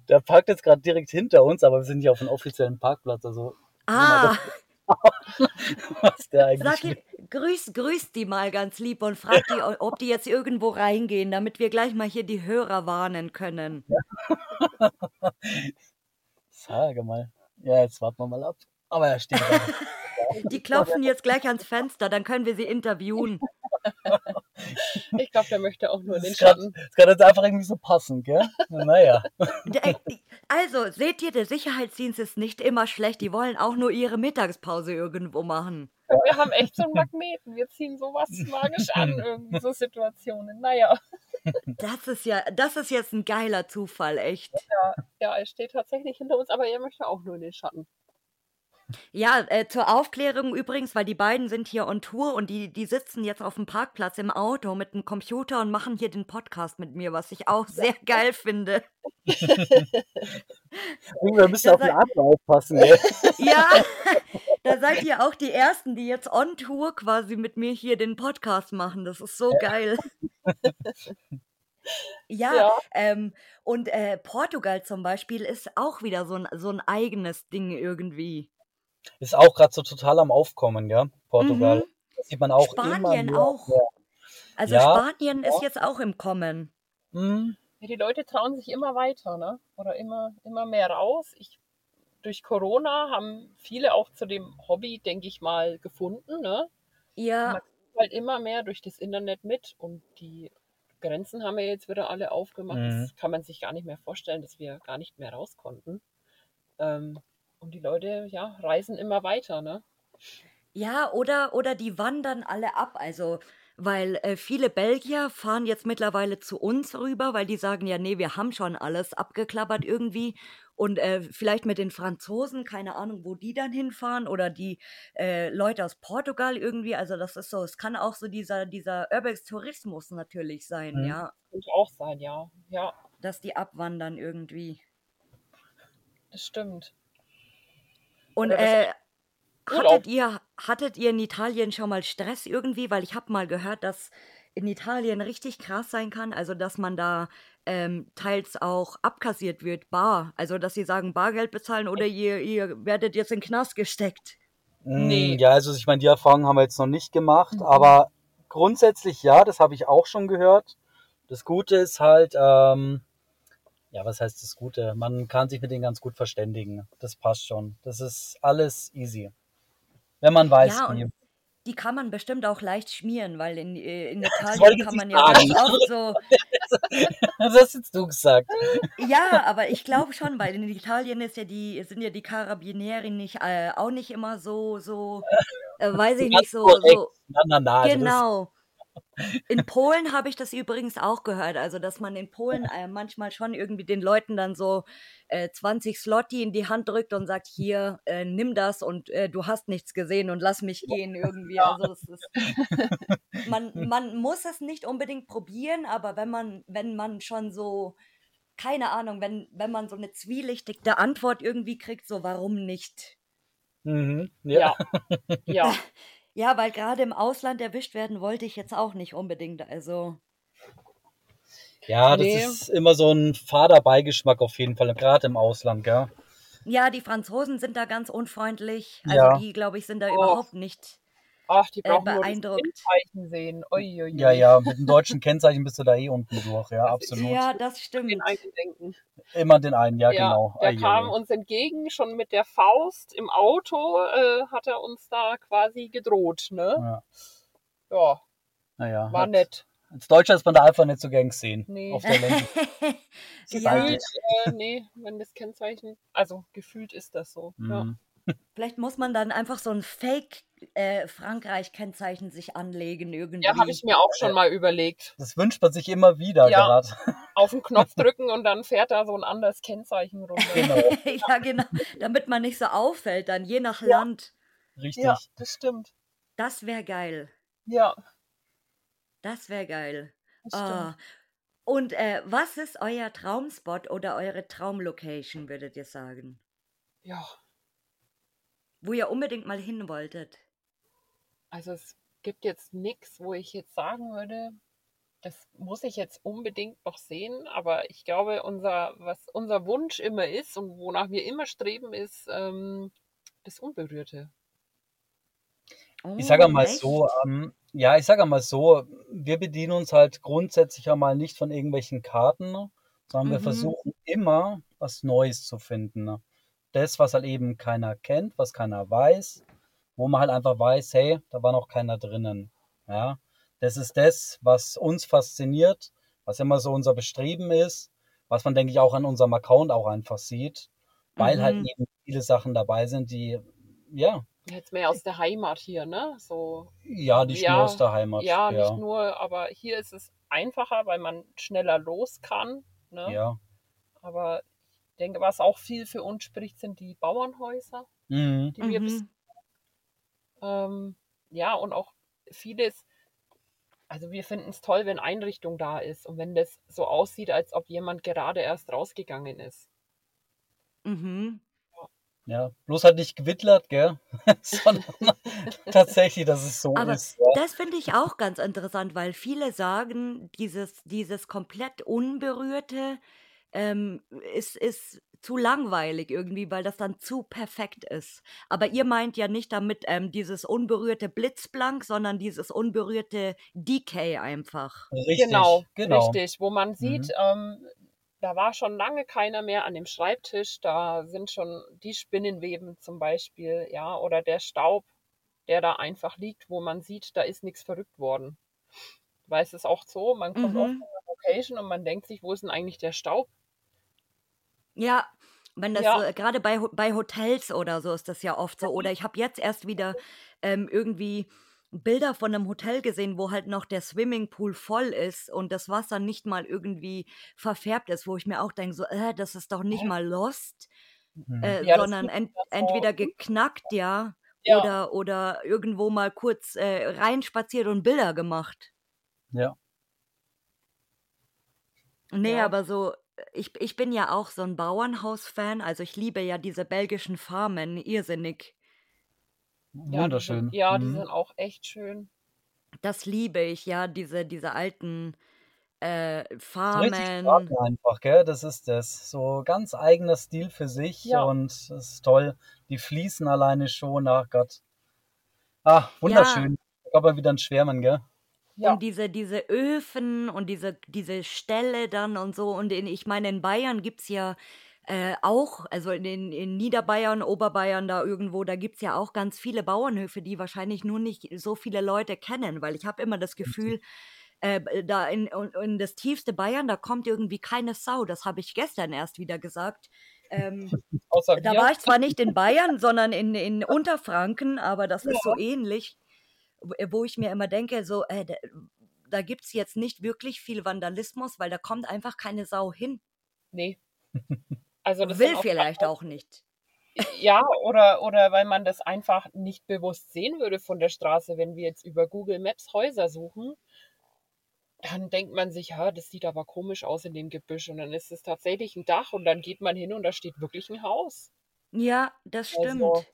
Der parkt jetzt gerade direkt hinter uns, aber wir sind hier auf einem offiziellen Parkplatz. Also Ah, <laughs> was der eigentlich sag ihr, grüß, grüß die mal ganz lieb und frag die, ob die jetzt irgendwo reingehen, damit wir gleich mal hier die Hörer warnen können. Sage mal. Ja, jetzt warten wir mal ab. Aber er steht da. <laughs> Die klopfen jetzt gleich ans Fenster, dann können wir sie interviewen. <laughs> Ich glaube, der möchte auch nur Das den Schatten. Das kann jetzt einfach irgendwie so passen, gell? Naja. <laughs> Der- Also, seht ihr, der Sicherheitsdienst ist nicht immer schlecht. Die wollen auch nur ihre Mittagspause irgendwo machen. Wir haben echt so einen Magneten. Wir ziehen sowas magisch an, irgendwie so Situationen. Naja, Das ist ja, das ist jetzt ein geiler Zufall, echt. ja, er steht tatsächlich hinter uns, aber er möchte auch nur in den Schatten. Ja, äh, zur Aufklärung übrigens, weil die beiden sind hier on Tour und die, die sitzen jetzt auf dem Parkplatz im Auto mit dem Computer und machen hier den Podcast mit mir, was ich auch sehr <laughs> geil finde. Wir müssen auf den Atmen aufpassen, gell? <laughs> Ja, da seid ihr auch die Ersten, die jetzt on Tour quasi mit mir hier den Podcast machen. Das ist so geil. <laughs> Ja, Ja. Ähm, und äh, Portugal zum Beispiel ist auch wieder so ein, so ein eigenes Ding irgendwie. Ist auch gerade so total am Aufkommen, gell? Portugal. Mhm. Das sieht man auch immer Spanien mehr. auch. Ja. Also Ja, Spanien ist ja. jetzt auch im Kommen. Mhm. Ja, die Leute trauen sich immer weiter, ne? Oder immer, immer mehr raus. Ich, durch Corona haben viele auch zu dem Hobby, denke ich mal, gefunden, ne? Ja, Man halt immer mehr durch das Internet mit und die Grenzen haben ja jetzt wieder alle aufgemacht. Mhm. Das kann man sich gar nicht mehr vorstellen, dass wir gar nicht mehr raus konnten. Ähm, und die Leute, ja, reisen immer weiter, ne? ja, oder, oder die wandern alle ab. Also, weil äh, viele Belgier fahren jetzt mittlerweile zu uns rüber, weil die sagen, ja, nee, wir haben schon alles abgeklappert irgendwie. Und äh, vielleicht mit den Franzosen, keine Ahnung, wo die dann hinfahren. Oder die äh, Leute aus Portugal irgendwie. Also, das ist so, es kann auch so dieser, dieser Urbex-Tourismus natürlich sein, Mhm. ja. Könnte auch sein, ja. Ja, Dass die abwandern irgendwie. das stimmt. Und äh, hattet ihr, hattet ihr in Italien schon mal Stress irgendwie? Weil ich habe mal gehört, dass in Italien richtig krass sein kann, also dass man da ähm, teils auch abkassiert wird, bar. Also dass sie sagen, Bargeld bezahlen oder ihr, ihr werdet jetzt in den Knast gesteckt. Nee. Mm, Ja, also ich meine, die Erfahrung haben wir jetzt noch nicht gemacht, Mhm. aber grundsätzlich ja, das habe ich auch schon gehört. Das Gute ist halt, ähm, ja, was heißt das Gute? Man kann sich mit denen ganz gut verständigen. Das passt schon. Das ist alles easy. Wenn man weiß, Ja, wie. und die kann man bestimmt auch leicht schmieren, weil in, äh, in Italien <laughs> kann man ja oft so. <laughs> Das hast jetzt du gesagt. Ja, aber ich glaube schon, weil in Italien ist ja die, sind ja die Carabinieri nicht, äh, auch nicht immer so, so, äh, weiß ich nicht, so, so, Na, na, na. Genau. In Polen habe ich das übrigens auch gehört, also dass man in Polen äh, manchmal schon irgendwie den Leuten dann so äh, 20 Slotti in die Hand drückt und sagt, hier, äh, nimm das und äh, du hast nichts gesehen und lass mich gehen irgendwie. Also es ist, <laughs> man, man muss es nicht unbedingt probieren, aber wenn man, wenn man schon so, keine Ahnung, wenn, wenn man so eine zwielichtigte Antwort irgendwie kriegt, so warum nicht? Mhm, ja. Ja. Ja. <laughs> Ja, weil gerade im Ausland erwischt werden wollte ich jetzt auch nicht unbedingt. Also, Ja, das Nee. ist immer so ein fader Beigeschmack auf jeden Fall, gerade im Ausland, gell? ja, die Franzosen sind da ganz unfreundlich. Also Ja. die, glaube ich, sind da Oh. überhaupt nicht. Ach, die äh, brauchen nur das beeindruckt. Kennzeichen sehen. Uiuiui. Ja, ja, mit dem deutschen Kennzeichen bist du da eh unten durch, ja, absolut. Ja, das Den stimmt. einen denken. Immer den einen, ja, genau. der ei, kam ei. uns entgegen, schon mit der Faust im Auto äh, hat er uns da quasi gedroht, ne? Ja, Ja, naja. war hat- nett. Als Deutscher ist man da einfach nicht so gern gesehen. Nee. Auf der <laughs> <laughs> ja, Gefühlt, äh, nee, wenn das Kennzeichen, also gefühlt ist das so. Ja. Mhm. vielleicht muss man dann einfach so ein Fake äh, Frankreich-Kennzeichen sich anlegen irgendwie. Ja, habe ich mir auch schon mal überlegt. Das wünscht man sich immer wieder Ja. gerade. Auf den Knopf <laughs> drücken und dann fährt da so ein anderes Kennzeichen runter. <laughs> genau, <laughs> ja, genau. Damit man nicht so auffällt, dann je nach Land. richtig. Ja, das stimmt. Das wäre geil. Ja, Das wäre geil. das. Ah. Und äh, was ist euer Traumspot oder eure Traumlocation, würdet ihr sagen? Ja, Wo ihr unbedingt mal hin wolltet? Also es gibt jetzt nichts, wo ich jetzt sagen würde, das muss ich jetzt unbedingt noch sehen, aber ich glaube, unser, was unser Wunsch immer ist und wonach wir immer streben, ist ähm, das Unberührte. Ich sage mal echt? so, ähm, ja, ich sage mal so, wir bedienen uns halt grundsätzlich einmal nicht von irgendwelchen Karten, sondern wir Mhm. versuchen immer was Neues zu finden. Das, was halt eben keiner kennt, was keiner weiß, wo man halt einfach weiß, hey, da war noch keiner drinnen. Ja, das ist das, was uns fasziniert, was immer so unser Bestreben ist, was man, denke ich, auch an unserem Account auch einfach sieht, weil halt Mhm. eben viele Sachen dabei sind, die, ja, Jetzt mehr aus der Heimat hier, ne? So, ja, nicht Ja, nur aus der Heimat. ja, ja. nicht nur, aber hier ist es einfacher, weil man schneller los kann, ne? Ja. Aber ich denke, was auch viel für uns spricht, sind die Bauernhäuser, Mhm. die wir bis Mhm. Ähm, ja, und auch vieles, also wir finden es toll, wenn Einrichtung da ist und wenn das so aussieht, als ob jemand gerade erst rausgegangen ist. Mhm. Ja, bloß halt nicht gewittlert, gell? <laughs> Sondern <laughs> tatsächlich, dass es so Aber ist. Ja. das finde ich auch ganz interessant, weil viele sagen, dieses, dieses komplett Unberührte ähm, ist, ist zu langweilig irgendwie, weil das dann zu perfekt ist. Aber ihr meint ja nicht damit ähm, dieses unberührte Blitzblank, sondern dieses unberührte Decay einfach. Richtig, genau, genau. richtig, wo man Mhm. sieht, ähm, da war schon lange keiner mehr an dem Schreibtisch, da sind schon die Spinnenweben zum Beispiel, ja, oder der Staub, der da einfach liegt, wo man sieht, da ist nichts verrückt worden. Weil es ist auch so, man kommt auf Mhm. eine Location und man denkt sich, wo ist denn eigentlich der Staub? Ja, wenn das Ja. so, gerade bei, bei Hotels oder so ist das ja oft so. Oder ich habe jetzt erst wieder ähm, irgendwie Bilder von einem Hotel gesehen, wo halt noch der Swimmingpool voll ist und das Wasser nicht mal irgendwie verfärbt ist, wo ich mir auch denke, so, äh, das ist doch nicht mal lost, Mhm. äh, Ja, sondern ent, entweder geknackt, ja, Ja. oder, oder irgendwo mal kurz äh, reinspaziert und Bilder gemacht. Ja. Nee, Ja. aber so, ich, ich bin ja auch so ein Bauernhaus-Fan, also ich liebe ja diese belgischen Farmen, irrsinnig. Ja, Wunderschön. Sind, ja, die Mhm. sind auch echt schön. Das liebe ich, ja, diese, diese alten äh, So Farmen. Farben einfach, gell? Das ist das. So ganz eigener Stil für sich Ja. und das ist toll. Die Fliesen alleine schon, ach Gott. Ah, wunderschön. Da kommt man wieder ein Schwärmen, gell? Ja. Und diese, diese Öfen und diese, diese Ställe dann und so. Und in, ich meine, in Bayern gibt es ja äh, auch, also in, in Niederbayern, Oberbayern, da irgendwo, da gibt es ja auch ganz viele Bauernhöfe, die wahrscheinlich nur nicht so viele Leute kennen, weil ich habe immer das Gefühl, äh, da in, in das tiefste Bayern, da kommt irgendwie keine Sau. Das habe ich gestern erst wieder gesagt. Ähm, <laughs> Da war ich zwar nicht in Bayern, sondern in, in Unterfranken, aber das ist so ähnlich, wo- wo ich mir immer denke, so, äh, da, gibt es jetzt nicht wirklich viel Vandalismus, weil da kommt einfach keine Sau hin. Nee. <laughs> Also das Will auch vielleicht auch nicht. Ja, oder, oder weil man das einfach nicht bewusst sehen würde von der Straße, wenn wir jetzt über Google Maps Häuser suchen, dann denkt man sich, ja, das sieht aber komisch aus in dem Gebüsch. Und dann ist es tatsächlich ein Dach und dann geht man hin und da steht wirklich ein Haus. Ja, das stimmt. Also,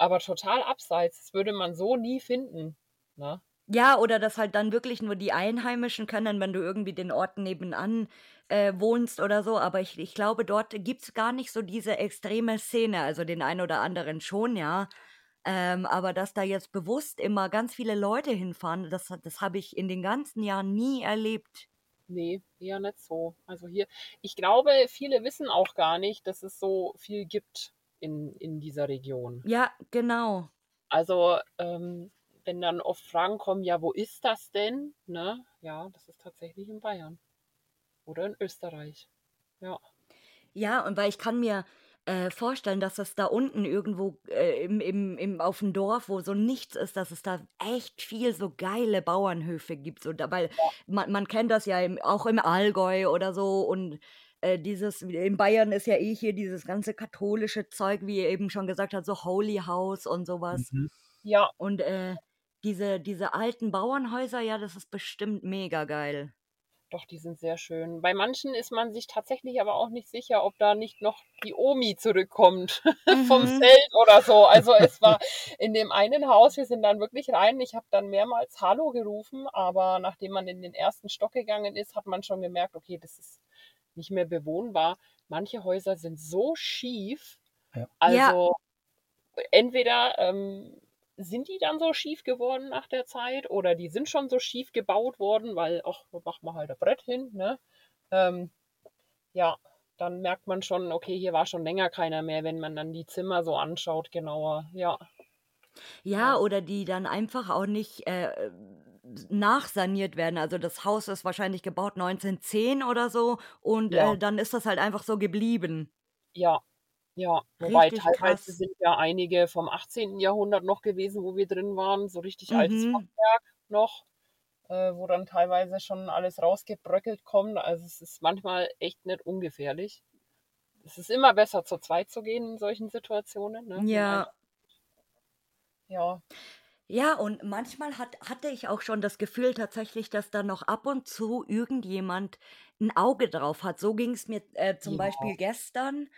aber total abseits. Das würde man so nie finden. Ne? Ja, oder dass halt dann wirklich nur die Einheimischen können, wenn du irgendwie den Ort nebenan äh, wohnst oder so. Aber ich, ich glaube, dort gibt es gar nicht so diese extreme Szene. Also den einen oder anderen schon, ja. Ähm, aber dass da jetzt bewusst immer ganz viele Leute hinfahren, das, das habe ich in den ganzen Jahren nie erlebt. Nee, eher nicht so. Also hier, ich glaube, viele wissen auch gar nicht, dass es so viel gibt in, in dieser Region. Ja, genau. Also, ähm, wenn dann oft Fragen kommen, ja, wo ist das denn? Ne? Ja, das ist tatsächlich in Bayern. Oder in Österreich. Ja. Ja, und weil ich kann mir äh, vorstellen, dass es da unten irgendwo äh, im, im, im, auf dem Dorf, wo so nichts ist, dass es da echt viel so geile Bauernhöfe gibt. So, da, weil man, man kennt das ja im, auch im Allgäu oder so und äh, dieses, in Bayern ist ja eh hier dieses ganze katholische Zeug, wie ihr eben schon gesagt habt, so Holy House und sowas. Mhm. Ja. Und äh, diese, diese alten Bauernhäuser, ja, das ist bestimmt mega geil. Doch, die sind sehr schön. Bei manchen ist man sich tatsächlich aber auch nicht sicher, ob da nicht noch die Omi zurückkommt <laughs> mhm. vom Feld oder so. Also es war <laughs> in dem einen Haus, wir sind dann wirklich rein. Ich habe dann mehrmals Hallo gerufen, aber nachdem man in den ersten Stock gegangen ist, hat man schon gemerkt, okay, das ist nicht mehr bewohnbar. Manche Häuser sind so schief. Ja. Also ja. entweder ähm, sind die dann so schief geworden nach der Zeit oder die sind schon so schief gebaut worden, weil, ach, machen wir halt ein Brett hin, ne? Ähm, ja, dann merkt man schon, okay, hier war schon länger keiner mehr, wenn man dann die Zimmer so anschaut, genauer, ja. Ja, oder die dann einfach auch nicht äh, nachsaniert werden. Also das Haus ist wahrscheinlich gebaut 1910 oder so und ja. äh, dann ist das halt einfach so geblieben. Ja, ja, wobei richtig teilweise krass. sind ja einige vom 18. Jahrhundert noch gewesen, wo wir drin waren, so richtig mhm. altes Fachwerk noch, äh, wo dann teilweise schon alles rausgebröckelt kommt. Also es ist manchmal echt nicht ungefährlich. Es ist immer besser, zu zweit zu gehen in solchen Situationen. Ne? Ja. Ja. Ja, und manchmal hat, hatte ich auch schon das Gefühl tatsächlich, dass da noch ab und zu irgendjemand ein Auge drauf hat. So ging es mir äh, zum ja. Beispiel gestern.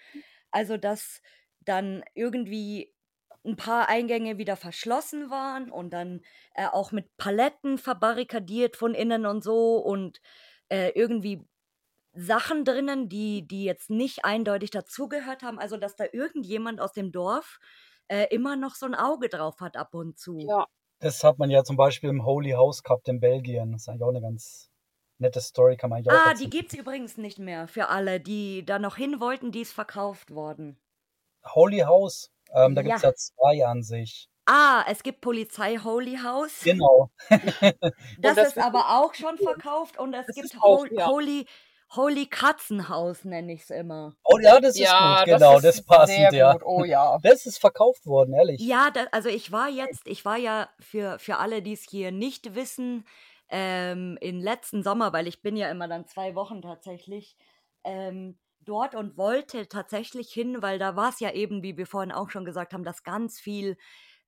Also, dass dann irgendwie ein paar Eingänge wieder verschlossen waren und dann äh, auch mit Paletten verbarrikadiert von innen und so und äh, irgendwie Sachen drinnen, die, die jetzt nicht eindeutig dazugehört haben. Also, dass da irgendjemand aus dem Dorf äh, immer noch so ein Auge drauf hat ab und zu. Ja. Das hat man ja zum Beispiel im Holy House Cup in Belgien. Das ist eigentlich auch eine ganz nette Story, kann man eigentlich auch Ah, die gibt es übrigens nicht mehr für alle, die da noch hin wollten, die ist verkauft worden. Holy House, ähm, da gibt es ja zwei an sich. Ah, es gibt Polizei Holy House. Genau. <laughs> das, das, ist aber auch schon verkauft und es gibt Ho ja. Holy Holy Katzenhaus nenne ich es immer. Oh ja, das ist ja, gut, genau, das, das passend, ja. Gut. Oh ja. <laughs> Das ist verkauft worden, ehrlich. Ja, da, also ich war jetzt, ich war ja für, für alle, die es hier nicht wissen, ähm, in letzten Sommer, weil ich bin ja immer dann zwei Wochen tatsächlich ähm, dort und wollte tatsächlich hin, weil da war es ja eben, wie wir vorhin auch schon gesagt haben, dass ganz viel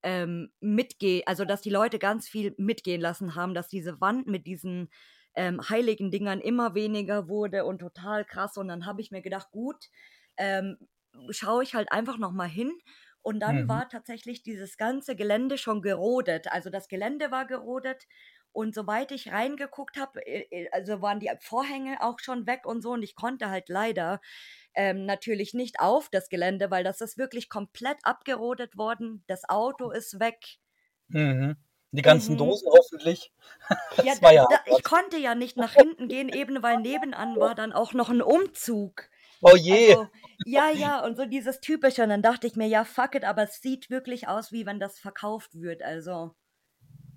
ähm, mitgehen, also dass die Leute ganz viel mitgehen lassen haben, dass diese Wand mit diesen ähm, heiligen Dingern immer weniger wurde und total krass. Und dann habe ich mir gedacht, gut, ähm, schaue ich halt einfach noch mal hin. Und dann mhm. war tatsächlich dieses ganze Gelände schon gerodet. Also das Gelände war gerodet. Und soweit ich reingeguckt habe, äh, äh, also waren die Vorhänge auch schon weg und so. Und ich konnte halt leider ähm, natürlich nicht auf das Gelände, weil das ist wirklich komplett abgerodet worden. Das Auto ist weg. Mhm. Die ganzen mhm. Dosen hoffentlich. <laughs> Ja, da, ja da, ich konnte ja nicht nach hinten gehen, eben weil nebenan war dann auch noch ein Umzug. Oh je. Also, ja, ja, und so dieses Typische. Und dann dachte ich mir, ja, fuck it, aber es sieht wirklich aus, wie wenn das verkauft wird. Also.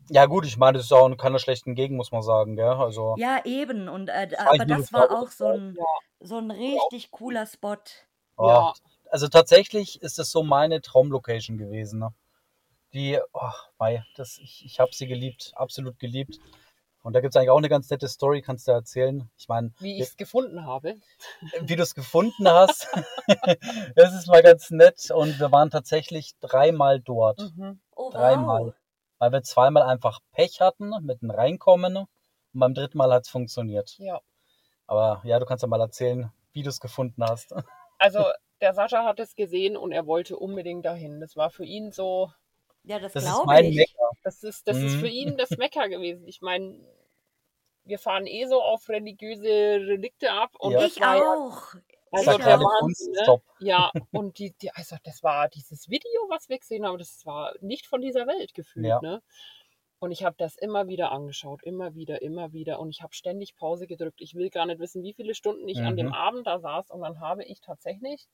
Ja, gut, ich meine, das ist auch keine schlechten Gegend, muss man sagen, gell? Also, ja, eben. Und, äh, aber das war auch so ein, so ein richtig cooler Spot. Oh, ja. Also tatsächlich ist es so meine Traumlocation gewesen. Ne? Die, oh, mei, das, ich, ich habe sie geliebt, absolut geliebt. Und da gibt es eigentlich auch eine ganz nette Story, kannst du erzählen. Ich meine, wie ich es gefunden habe. Wie du es gefunden hast. <laughs> das ist mal ganz nett. Und wir waren tatsächlich dreimal dort. Mhm. Oh, dreimal. Wow. Weil wir zweimal einfach Pech hatten mit dem Reinkommen. Und beim dritten Mal hat es funktioniert. Ja. Aber ja, du kannst ja mal erzählen, wie du es gefunden hast. Also, der Sascha hat es gesehen und er wollte unbedingt dahin. Das war für ihn so, ja, das, das glaube ich. Mecker. Das ist, das mhm. ist für ihn das Mecker gewesen. Ich meine, wir fahren eh so auf religiöse Relikte ab. Und ja. ich auch. Also Ich der auch. Wahnsinn, ne? Ja, und die, die, also das war dieses Video, was wir gesehen haben, das war nicht von dieser Welt gefühlt, Ja. ne? Und ich habe das immer wieder angeschaut, immer wieder, immer wieder. Und ich habe ständig Pause gedrückt. Ich will gar nicht wissen, wie viele Stunden ich an dem Mhm. Abend da saß. Und dann habe ich tatsächlich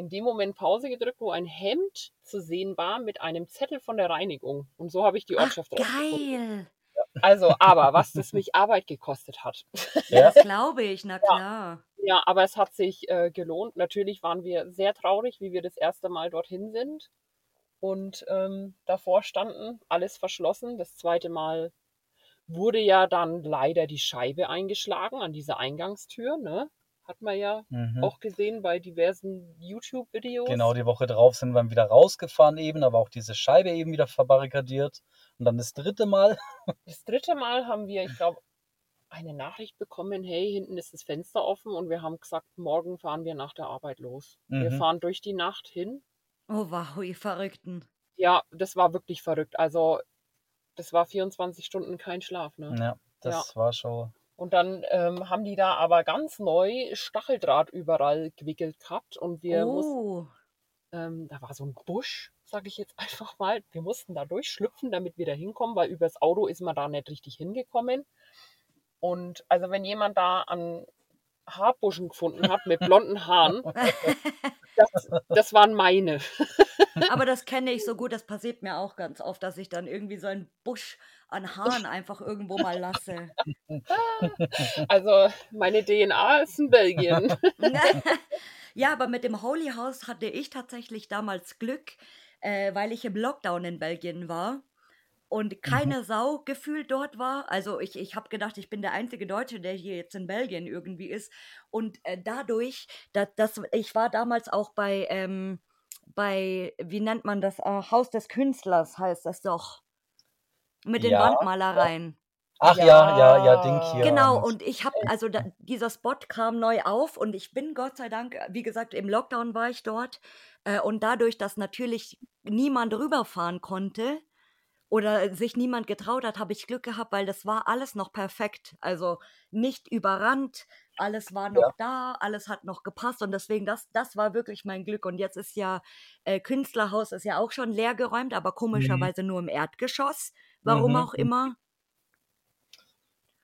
in dem Moment Pause gedrückt, wo ein Hemd zu sehen war mit einem Zettel von der Reinigung. Und so habe ich die Ach, Ortschaft rausgefunden. geil. Also, aber was das mich Arbeit gekostet hat. Ja, <laughs> das glaube ich, na klar. Ja, aber es hat sich äh, gelohnt. Natürlich waren wir sehr traurig, wie wir das erste Mal dorthin sind und ähm, davor standen, alles verschlossen. Das zweite Mal wurde ja dann leider die Scheibe eingeschlagen an dieser Eingangstür, ne? Hat man ja Mhm. auch gesehen bei diversen YouTube-Videos. Genau, die Woche drauf sind wir wieder rausgefahren eben, aber auch diese Scheibe eben wieder verbarrikadiert. Und dann das dritte Mal. <laughs> Das dritte Mal haben wir, ich glaube, eine Nachricht bekommen, hey, hinten ist das Fenster offen und wir haben gesagt, morgen fahren wir nach der Arbeit los. Wir Mhm. fahren durch die Nacht hin Oh, wow, ihr Verrückten. Ja, das war wirklich verrückt. Also, das war 24 Stunden kein Schlaf, ne? Ja, das war schon. Und dann ähm, haben die da aber ganz neu Stacheldraht überall gewickelt gehabt und wir mussten, Oh, ähm, da war so ein Busch, sage ich jetzt <laughs> einfach mal, wir mussten da durchschlüpfen, damit wir da hinkommen, weil übers Auto ist man da nicht richtig hingekommen. Und also wenn jemand da an Haarbuschen gefunden hat mit blonden Haaren, das, das waren meine. <laughs> aber das kenne ich so gut, das passiert mir auch ganz oft, dass ich dann irgendwie so einen Busch an Haaren einfach irgendwo mal lasse. Also meine DNA ist in Belgien. <laughs> ja, aber mit dem Holy House hatte ich tatsächlich damals Glück, äh, weil ich im Lockdown in Belgien war und keine Sau gefühlt dort war. Also ich, ich habe gedacht, ich bin der einzige Deutsche, der hier jetzt in Belgien irgendwie ist. Und äh, dadurch, dass, dass ich war damals auch bei, ähm, bei, wie nennt man das, äh, Haus des Künstlers heißt das doch. Mit den Ja, Wandmalereien. Ach ja, ja, ja, Ding hier. Genau, und ich habe, also da, dieser Spot kam neu auf und ich bin Gott sei Dank, äh, wie gesagt, im Lockdown war ich dort äh, und dadurch, dass natürlich niemand rüberfahren konnte oder sich niemand getraut hat, habe ich Glück gehabt, weil das war alles noch perfekt. Also nicht überrannt, alles war noch da, alles hat noch gepasst und deswegen, das, das war wirklich mein Glück. Und jetzt ist ja, äh, Künstlerhaus ist ja auch schon leer geräumt, aber komischerweise nur im Erdgeschoss, warum Mhm, auch mhm. immer.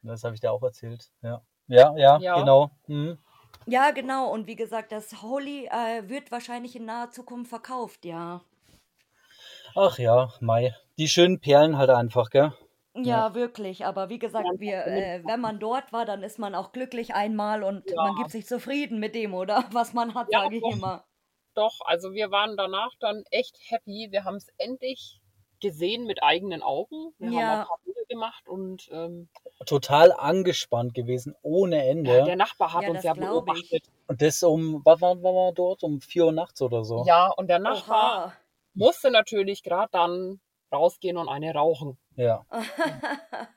Das habe ich dir auch erzählt. Ja, ja, ja, Ja. genau. Mhm. Ja, genau. Und wie gesagt, das Holy äh, wird wahrscheinlich in naher Zukunft verkauft, ja. Ach ja, Mai. Die schönen Perlen halt einfach, gell? Ja, wirklich. Aber wie gesagt, Ja, wir, äh, wenn man dort war, dann ist man auch glücklich einmal und Ja. man gibt sich zufrieden mit dem, oder? <laughs> Was man hat, Ja, sage ich doch. immer. Doch, also wir waren danach dann echt happy. Wir haben es endlich gesehen mit eigenen Augen. Wir haben Ja. auch ein paar Bilder gemacht und ähm, Total angespannt gewesen, ohne Ende. ja, der Nachbar hat Ja, uns ja glaub ich. beobachtet. Und das um, was war, war wir dort? Um 4 Uhr nachts oder so? Ja, und der Nachbar Oha. Musste natürlich gerade dann rausgehen und eine rauchen. Ja. <laughs>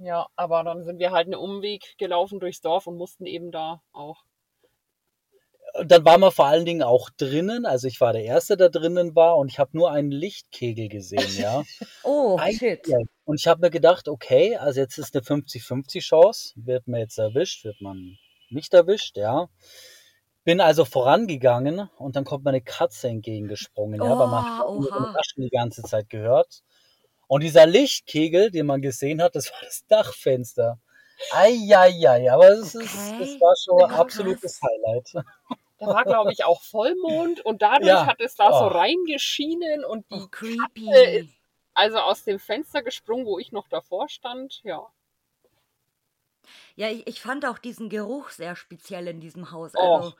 Ja, aber dann sind wir halt einen Umweg gelaufen durchs Dorf und mussten eben da auch. Und dann waren wir vor allen Dingen auch drinnen. Also ich war der Erste, der drinnen war und ich habe nur einen Lichtkegel gesehen, ja. <laughs> oh, Ein shit. Kegel. Und ich habe mir gedacht, okay, also jetzt ist eine 50-50 Chance. Wird man jetzt erwischt, wird man nicht erwischt, ja. Bin also vorangegangen und dann kommt mir eine Katze entgegengesprungen, ja, weil man hat Oh, so ein oha. Die ganze Zeit gehört. Und dieser Lichtkegel, den man gesehen hat, <laughs> das war das Dachfenster. Eieiei, aber es, ist, Okay. es war schon ein absolutes Highlight. Da war, glaube ich, auch Vollmond <laughs> und dadurch Ja. hat es da so Oh. reingeschienen und die Oh, ist creepy. also aus dem Fenster gesprungen, wo ich noch davor stand. Ja. Ja, ich, ich fand auch diesen Geruch sehr speziell in diesem Haus. Oh.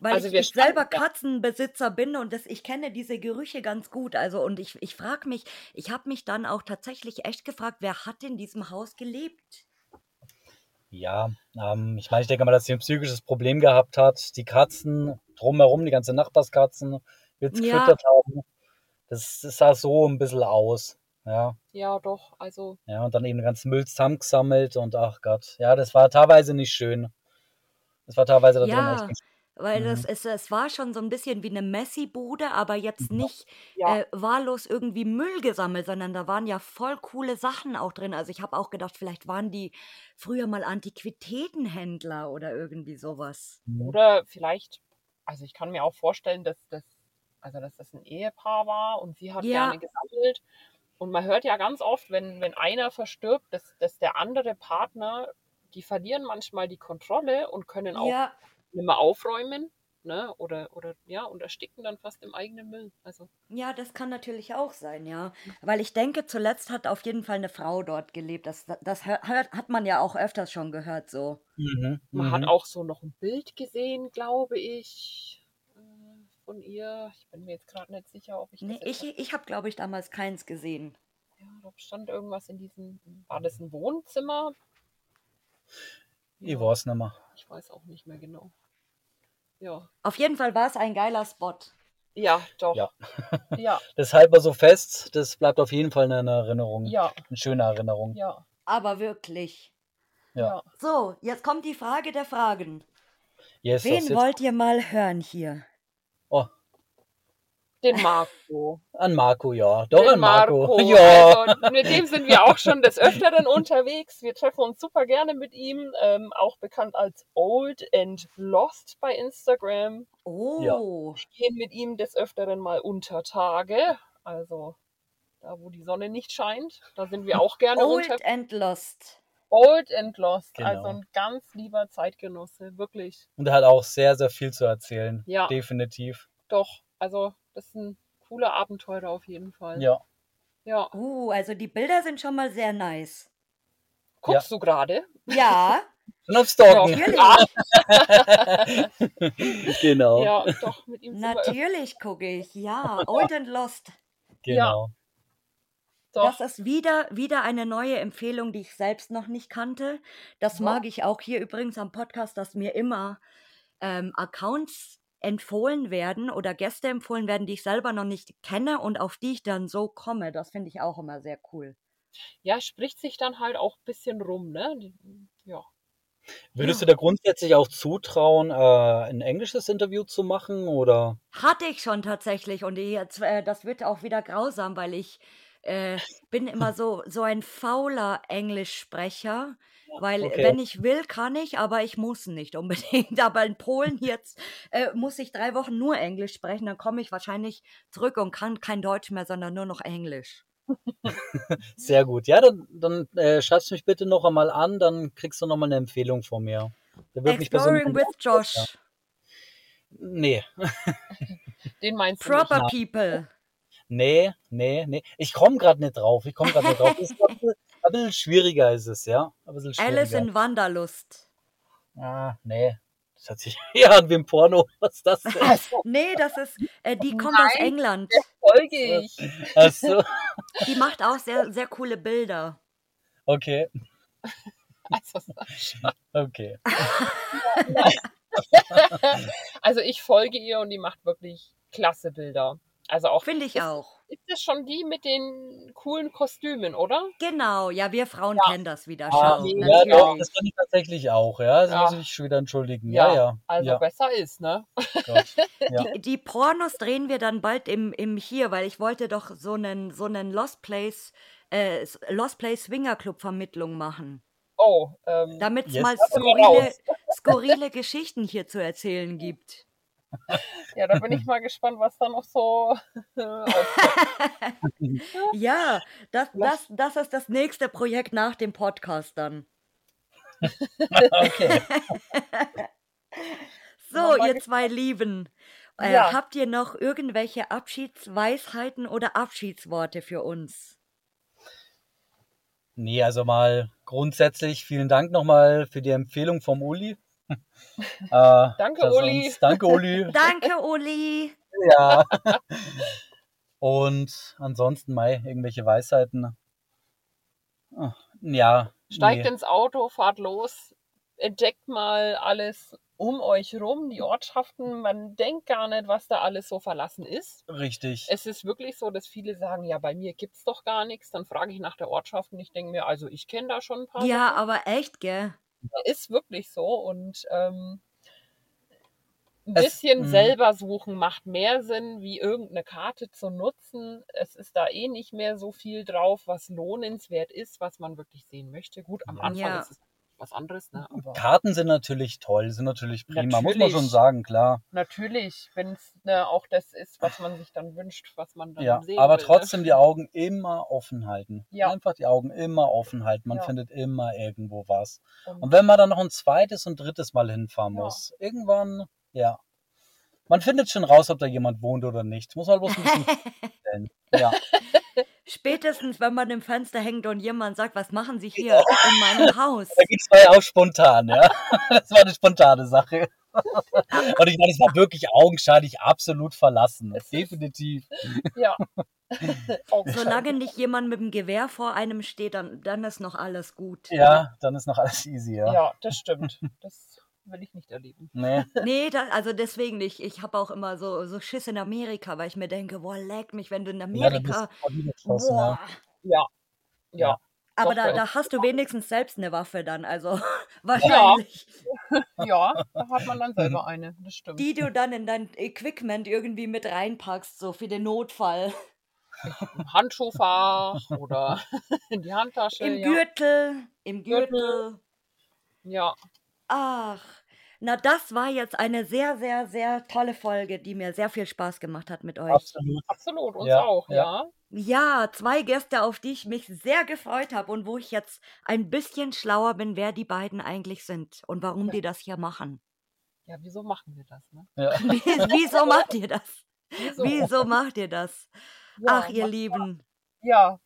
Weil Also ich, wir ich selber standen da- Katzenbesitzer bin und das, ich kenne diese Gerüche ganz gut. Also, und ich, ich frage mich, ich habe mich dann auch tatsächlich echt gefragt, wer hat in diesem Haus gelebt? Ja, ähm, ich meine, ich denke mal, dass sie ein psychisches Problem gehabt hat. Die Katzen drumherum, die ganzen Nachbarskatzen, wird Ja. gefüttert haben. Das, das sah so ein bisschen aus. Ja, Ja, doch. Also, ja, und dann eben den ganzen Müll zusammengesammelt und ach Gott. Ja, das war teilweise nicht schön. Das war teilweise da drin Ja. echt nicht Weil Mhm. das es, es war schon so ein bisschen wie eine Messi-Bude, aber jetzt nicht Ja. äh, wahllos irgendwie Müll gesammelt, sondern da waren ja voll coole Sachen auch drin. Also ich habe auch gedacht, vielleicht waren die früher mal Antiquitätenhändler oder irgendwie sowas. Mhm. Oder vielleicht, also ich kann mir auch vorstellen, dass das, also dass das ein Ehepaar war und sie hat Ja. gerne gesammelt. Und man hört ja ganz oft, wenn, wenn einer verstirbt, dass, dass der andere Partner, die verlieren manchmal die Kontrolle und können auch Ja, nicht mehr aufräumen. Ne? Oder, oder ja, und ersticken dann fast im eigenen Müll. Also ja, das kann natürlich auch sein, ja. Weil ich denke, zuletzt hat auf jeden Fall eine Frau dort gelebt. Das, das hört, hat man ja auch öfters schon gehört so. Mhm. man Mhm. hat auch so noch ein Bild gesehen, glaube ich, äh, von ihr. Ich bin mir jetzt gerade nicht sicher, ob ich das Nee, ich ich habe, glaube ich, damals keins gesehen. Ja, da stand irgendwas in diesem. War das ein Wohnzimmer? Ich weiß nicht mehr. Ich weiß auch nicht mehr genau. Ja. Auf jeden Fall war es ein geiler Spot. Ja, doch. Ja. Ja, <laughs> Das halten wir so fest. Das bleibt auf jeden Fall eine Erinnerung. ja, Eine schöne Erinnerung. ja. Aber wirklich. Ja. So, jetzt kommt die Frage der Fragen. Yes, Wen wollt ihr mal hören hier? oh, Den Marco. an Marco, ja. Doch, Den an Marco. Marco. <laughs> Ja. Also, mit dem sind wir auch schon des Öfteren unterwegs. Wir treffen uns super gerne mit ihm, ähm, auch bekannt als Old and Lost bei Instagram. Oh, Wir gehen mit ihm des Öfteren mal unter Tage. Also da, wo die Sonne nicht scheint, da sind wir auch gerne Old unter. and Lost. Old and Lost, Genau. also ein ganz lieber Zeitgenosse, wirklich. Und er hat auch sehr, sehr viel zu erzählen. Ja. Definitiv. Doch, also das ist ein cooler Abenteurer auf jeden Fall. Ja. Ja. Uh, also die Bilder sind schon mal sehr nice. Guckst du gerade? Ja, Und auf Stalken. natürlich. <laughs> genau. Ja, doch, mit ihm. Natürlich gucke ich. Ja, Old and Lost. Genau. Doch, Das ist wieder, wieder eine neue Empfehlung, die ich selbst noch nicht kannte. Das Ja. mag ich auch hier übrigens am Podcast, dass mir immer ähm, Accounts empfohlen werden oder Gäste empfohlen werden, die ich selber noch nicht kenne und auf die ich dann so komme. Das finde ich auch immer sehr cool. ja, spricht sich dann halt auch ein bisschen rum, ne? Ja. Würdest Ja. du dir grundsätzlich auch zutrauen, äh, ein englisches Interview zu machen? Oder? Hatte ich schon tatsächlich und jetzt, äh, das wird auch wieder grausam, weil ich äh, bin immer <laughs> so, so ein fauler Englischsprecher. Weil okay. wenn ich will, kann ich, aber ich muss nicht unbedingt. <laughs> Aber in Polen jetzt äh, muss ich drei Wochen nur Englisch sprechen, dann komme ich wahrscheinlich zurück und kann kein Deutsch mehr, sondern nur noch Englisch. <laughs> Sehr gut. Ja, dann, dann äh, schreibst du mich bitte noch einmal an, dann kriegst du noch mal eine Empfehlung von mir. Exploring with Josh. Nee, <laughs> Den meinst du Proper nicht? People. nee, nee, nee. Ich komme gerade nicht drauf. Ich komme gerade nicht drauf. Das ist ein bisschen, schwieriger ist es, ja. Ein bisschen schwieriger. Alice in Wanderlust. Ah, nee. Das hat sich <laughs> eher an wie ein Porno. <laughs> Was ist das denn? Nee, das ist, äh, die kommt aus Nein. England. Folge ich. Achso, <laughs> Die macht auch sehr, sehr coole Bilder. okay, Also, okay. also ich folge ihr und die macht wirklich klasse Bilder. Also auch Finde ich ist, auch. Ist das schon die mit den coolen Kostümen, oder? Genau, ja, wir Frauen Ja. kennen das wieder Ah, schon. nee, ja, doch, Natürlich. das kann ich tatsächlich auch, ja. Das Ja. muss ich schon wieder entschuldigen. Ja, ja. Also ja. besser ist, ne? Ja. Die, die Pornos drehen wir dann bald im, im hier, weil ich wollte doch so einen, so einen Lost Place, äh, Lost Place Swinger Club Vermittlung machen. Oh, ähm, Damit es mal skurrile, <laughs> skurrile Geschichten hier zu erzählen gibt. <laughs> ja, da bin ich mal gespannt, was da noch so. <laughs> Ja, das, das, das ist das nächste Projekt nach dem Podcast dann. <laughs> Okay. So, ihr zwei Lieben. Äh, Ja. Habt ihr noch irgendwelche Abschiedsweisheiten oder Abschiedsworte für uns? Nee, also mal grundsätzlich vielen Dank nochmal für die Empfehlung vom Uli. Äh, Danke, Uli. Uns, danke, Uli. <laughs> Danke, Uli. ja. Und ansonsten mal irgendwelche Weisheiten. Ja. Steigt nee. ins Auto, fahrt los, entdeckt mal alles um euch rum, die Ortschaften. Man denkt gar nicht, was da alles so verlassen ist. Richtig. Es ist wirklich so, dass viele sagen, ja, bei mir gibt es doch gar nichts. Dann frage ich nach der Ortschaft und ich denke mir, also ich kenne da schon ein paar. Ja, aber echt, gell? Ist wirklich so. Und ähm, ein Es- bisschen mhm. selber suchen macht mehr Sinn, wie irgendeine Karte zu nutzen. Es ist da eh nicht mehr so viel drauf, was lohnenswert ist, was man wirklich sehen möchte. Gut, am. Anfang Ja. ist es was anderes, ne? aber Karten sind natürlich toll, sind natürlich prima, muss man Natürlich. schon sagen, klar. natürlich, wenn es ne, auch das ist, was man sich dann wünscht, was man dann Ja, sehen aber will. trotzdem ne? die Augen immer offen halten. Ja. Einfach die Augen immer offen halten. Man Ja. findet immer irgendwo was. Und Und wenn man dann noch ein zweites und drittes Mal hinfahren Ja. muss, irgendwann, ja. Man findet schon raus, ob da jemand wohnt oder nicht. Muss halt bloß ein bisschen. <laughs> Ja, Spätestens, wenn man im Fenster hängt und jemand sagt, was machen Sie hier in meinem Haus? da ging es ja auch spontan, ja. <laughs> Das war eine spontane Sache. Und ich meine, es war wirklich augenscheinlich absolut verlassen. Definitiv. ja. <laughs> Solange nicht jemand mit dem Gewehr vor einem steht, dann, dann ist noch alles gut. Ja, dann ist noch alles easy, ja. ja, das stimmt. Das will ich nicht erleben. Nee. <laughs> Nee, da, also deswegen nicht. Ich habe auch immer so, so Schiss in Amerika, weil ich mir denke, boah, leck mich, wenn du in Ja, Amerika. voll niedergeschossen, boah. ja. Ja. Ja. Aber da, da hast du wenigstens selbst eine Waffe dann, also <laughs> wahrscheinlich. <laughs> Ja, da hat man dann selber eine. Das stimmt. Die du dann in dein Equipment irgendwie mit reinpackst, so für den Notfall. Im Handschuhfach oder in die Handtasche. Im ja. Gürtel, im Gürtel. Gürtel. Ja, Ach, na das war jetzt eine sehr, sehr, sehr tolle Folge, die mir sehr viel Spaß gemacht hat mit euch. Absolut. absolut. Uns Ja, auch, ja. ja. Ja, zwei Gäste, auf die ich mich sehr gefreut habe und wo ich jetzt ein bisschen schlauer bin, wer die beiden eigentlich sind und warum die das hier machen. Ja, wieso machen wir das? Ne? Ja. <laughs> Wie- Wieso macht ihr das? Wieso? Wieso macht ihr das? Ja, Ach, ihr Lieben. Ja,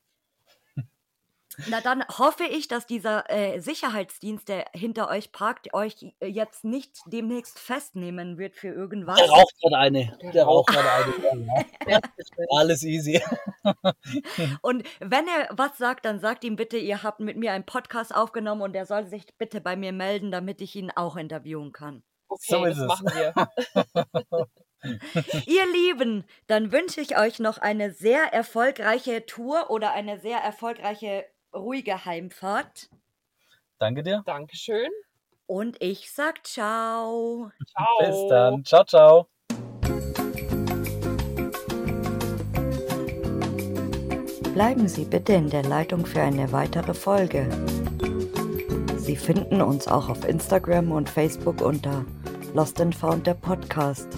Na dann hoffe ich, dass dieser äh, Sicherheitsdienst, der hinter euch parkt, euch äh, jetzt nicht demnächst festnehmen wird für irgendwas. Der raucht gerade eine. Der Der raucht raucht. gerade eine. Ja, ja. <laughs> Alles easy. <laughs> Und wenn er was sagt, dann sagt ihm bitte, ihr habt mit mir einen Podcast aufgenommen und er soll sich bitte bei mir melden, damit ich ihn auch interviewen kann. okay, So ist das es. machen wir. <laughs> Ihr Lieben, dann wünsche ich euch noch eine sehr erfolgreiche Tour oder eine sehr erfolgreiche, ruhige Heimfahrt. Danke dir. Dankeschön. Und ich sag ciao. Ciao. Bis dann. Ciao, ciao. Bleiben Sie bitte in der Leitung für eine weitere Folge. Sie finden uns auch auf Instagram und Facebook unter Lost and Found der Podcast.